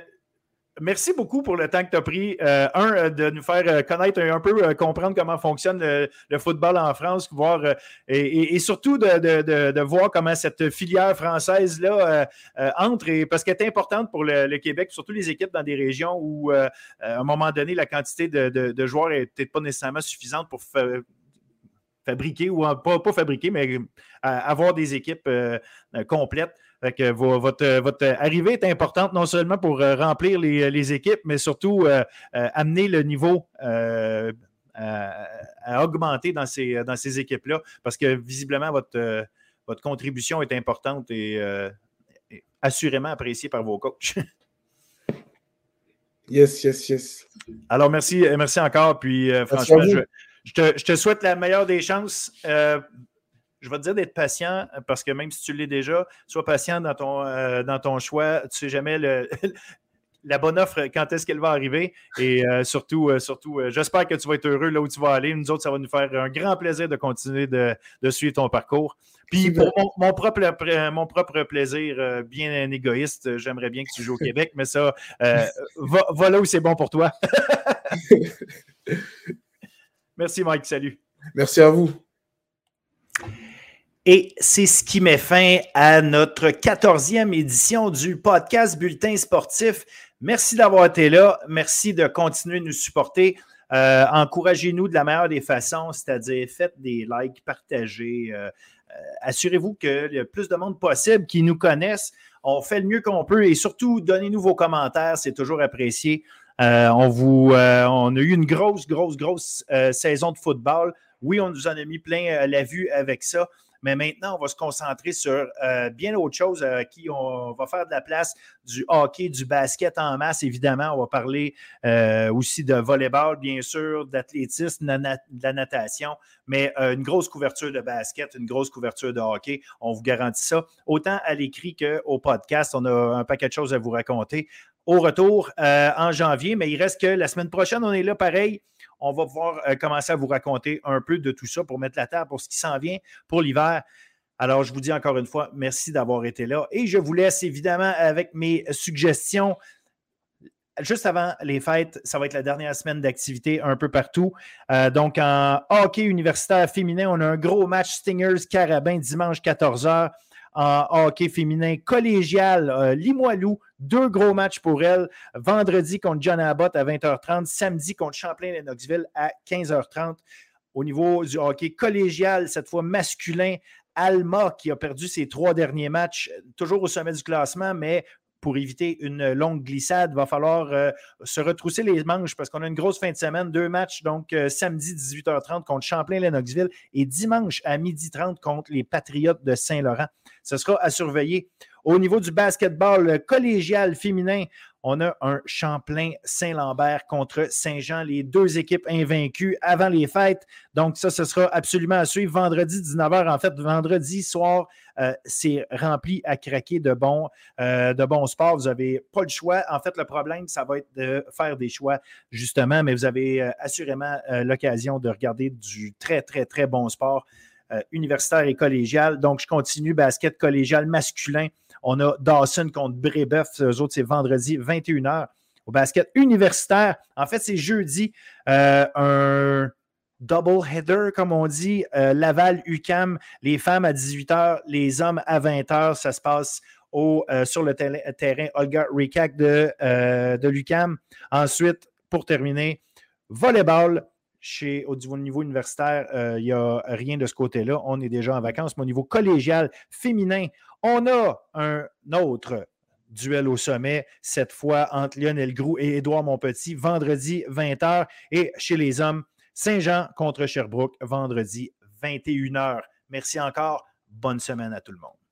Merci beaucoup pour le temps que tu as pris. Euh, un, euh, de nous faire euh, connaître un, peu, comprendre comment fonctionne le, football en France, voir, et, surtout de, voir comment cette filière française-là entre, et, parce qu'elle est importante pour le, Québec, surtout les équipes dans des régions où, à un moment donné, la quantité de, joueurs n'est peut-être pas nécessairement suffisante pour fabriquer, ou pas, pas fabriquer, mais avoir des équipes complètes votre, arrivée est importante non seulement pour euh, remplir les, équipes, mais surtout euh, euh, amener le niveau à, augmenter dans ces, dans ces équipes-là, parce que visiblement, votre, votre contribution est importante et, assurément appréciée par vos coachs. Yes, yes, yes. Alors, merci, merci encore. Puis, franchement, je, te, je, te, souhaite la meilleure des chances je vais te dire d'être patient parce que même si tu l'es déjà, sois patient dans ton, euh, dans ton choix. Tu ne sais jamais la bonne offre, quand est-ce qu'elle va arriver. Et euh, surtout, euh, surtout j'espère que tu vas être heureux là où tu vas aller. Nous autres, ça va nous faire un grand plaisir de continuer de, suivre ton parcours. Puis pour mon, propre, mon propre plaisir, bien égoïste, j'aimerais bien que tu joues au Québec, mais ça, va, là où c'est bon pour toi. Merci Mike, salut. Merci à vous. Et c'est ce qui met fin à notre quatorzième édition du podcast Bulletin sportif. Merci d'avoir été là. Merci de continuer de nous supporter. Euh, encouragez-nous de la meilleure des façons, c'est-à-dire faites des likes, partagez. Euh, euh, assurez-vous qu'il y a plus de monde possible qui nous connaissent. On fait le mieux qu'on peut et surtout, donnez-nous vos commentaires, c'est toujours apprécié. on, vous, on a eu une grosse, grosse, grosse saison de football. Oui, on nous en a mis plein la vue avec ça. Mais maintenant, on va se concentrer sur euh, bien autre chose euh, qui on va faire de la place du hockey, du basket en masse, évidemment. On va parler euh, aussi de volleyball, bien sûr, d'athlétisme, de la natation, mais une grosse couverture de basket, une grosse couverture de hockey. On vous garantit ça. Autant à l'écrit qu'au podcast, on a un paquet de choses à vous raconter au retour en janvier, mais il reste que la semaine prochaine, on est là pareil on va pouvoir euh, commencer à vous raconter un peu de tout ça pour mettre la table pour ce qui s'en vient pour l'hiver. Alors, je vous dis encore une fois, merci d'avoir été là et je vous laisse évidemment avec mes suggestions. Juste avant les fêtes, ça va être la dernière semaine d'activité un peu partout. Euh, donc, en hockey universitaire féminin, on a un gros match Stingers-Carabin dimanche 14h en hockey féminin collégial euh, Limoilou. Deux gros matchs pour elle. Vendredi contre John Abbott à 20h30. Samedi contre Champlain-Lennoxville à 15h30. Au niveau du hockey collégial, cette fois masculin, Alma qui a perdu ses trois derniers matchs, toujours au sommet du classement, mais pour éviter une longue glissade, il va falloir euh, se retrousser les manches parce qu'on a une grosse fin de semaine. Deux matchs, donc euh, samedi 18h30 contre Champlain-Lennoxville et dimanche à 12h30 contre les Patriotes de Saint-Laurent. Ce sera à surveiller. Au niveau du basketball collégial féminin, on a un Champlain-Saint-Lambert contre Saint-Jean, les deux équipes invaincues avant les fêtes. Donc, ça, ce sera absolument à suivre. Vendredi 19h, en fait, vendredi soir, euh, c'est rempli à craquer de bons, euh, sports. Vous n'avez pas le choix. En fait, le problème, ça va être de faire des choix, justement, mais vous avez euh, assurément l'occasion de regarder du très, très, très bon sport universitaire et collégial. Donc, je continue basket collégial masculin. On a Dawson contre Brébeuf. Eux autres, c'est vendredi, 21h. Au basket universitaire, en fait, c'est jeudi, un double header, comme on dit. Euh, Laval, UCAM, les femmes à 18h, les hommes à 20h. Ça se passe euh, sur le terrain Olga Rikak de, euh, de l'UCAM. Ensuite, pour terminer, volleyball. Chez, au niveau universitaire, il n'y a rien de ce côté-là. On est déjà en vacances. Mais au niveau collégial féminin, on a un autre duel au sommet, cette fois entre Lionel Groux et Édouard Montpetit, vendredi 20h. Et chez les hommes, Saint-Jean contre Sherbrooke, vendredi 21h. Merci encore. Bonne semaine à tout le monde.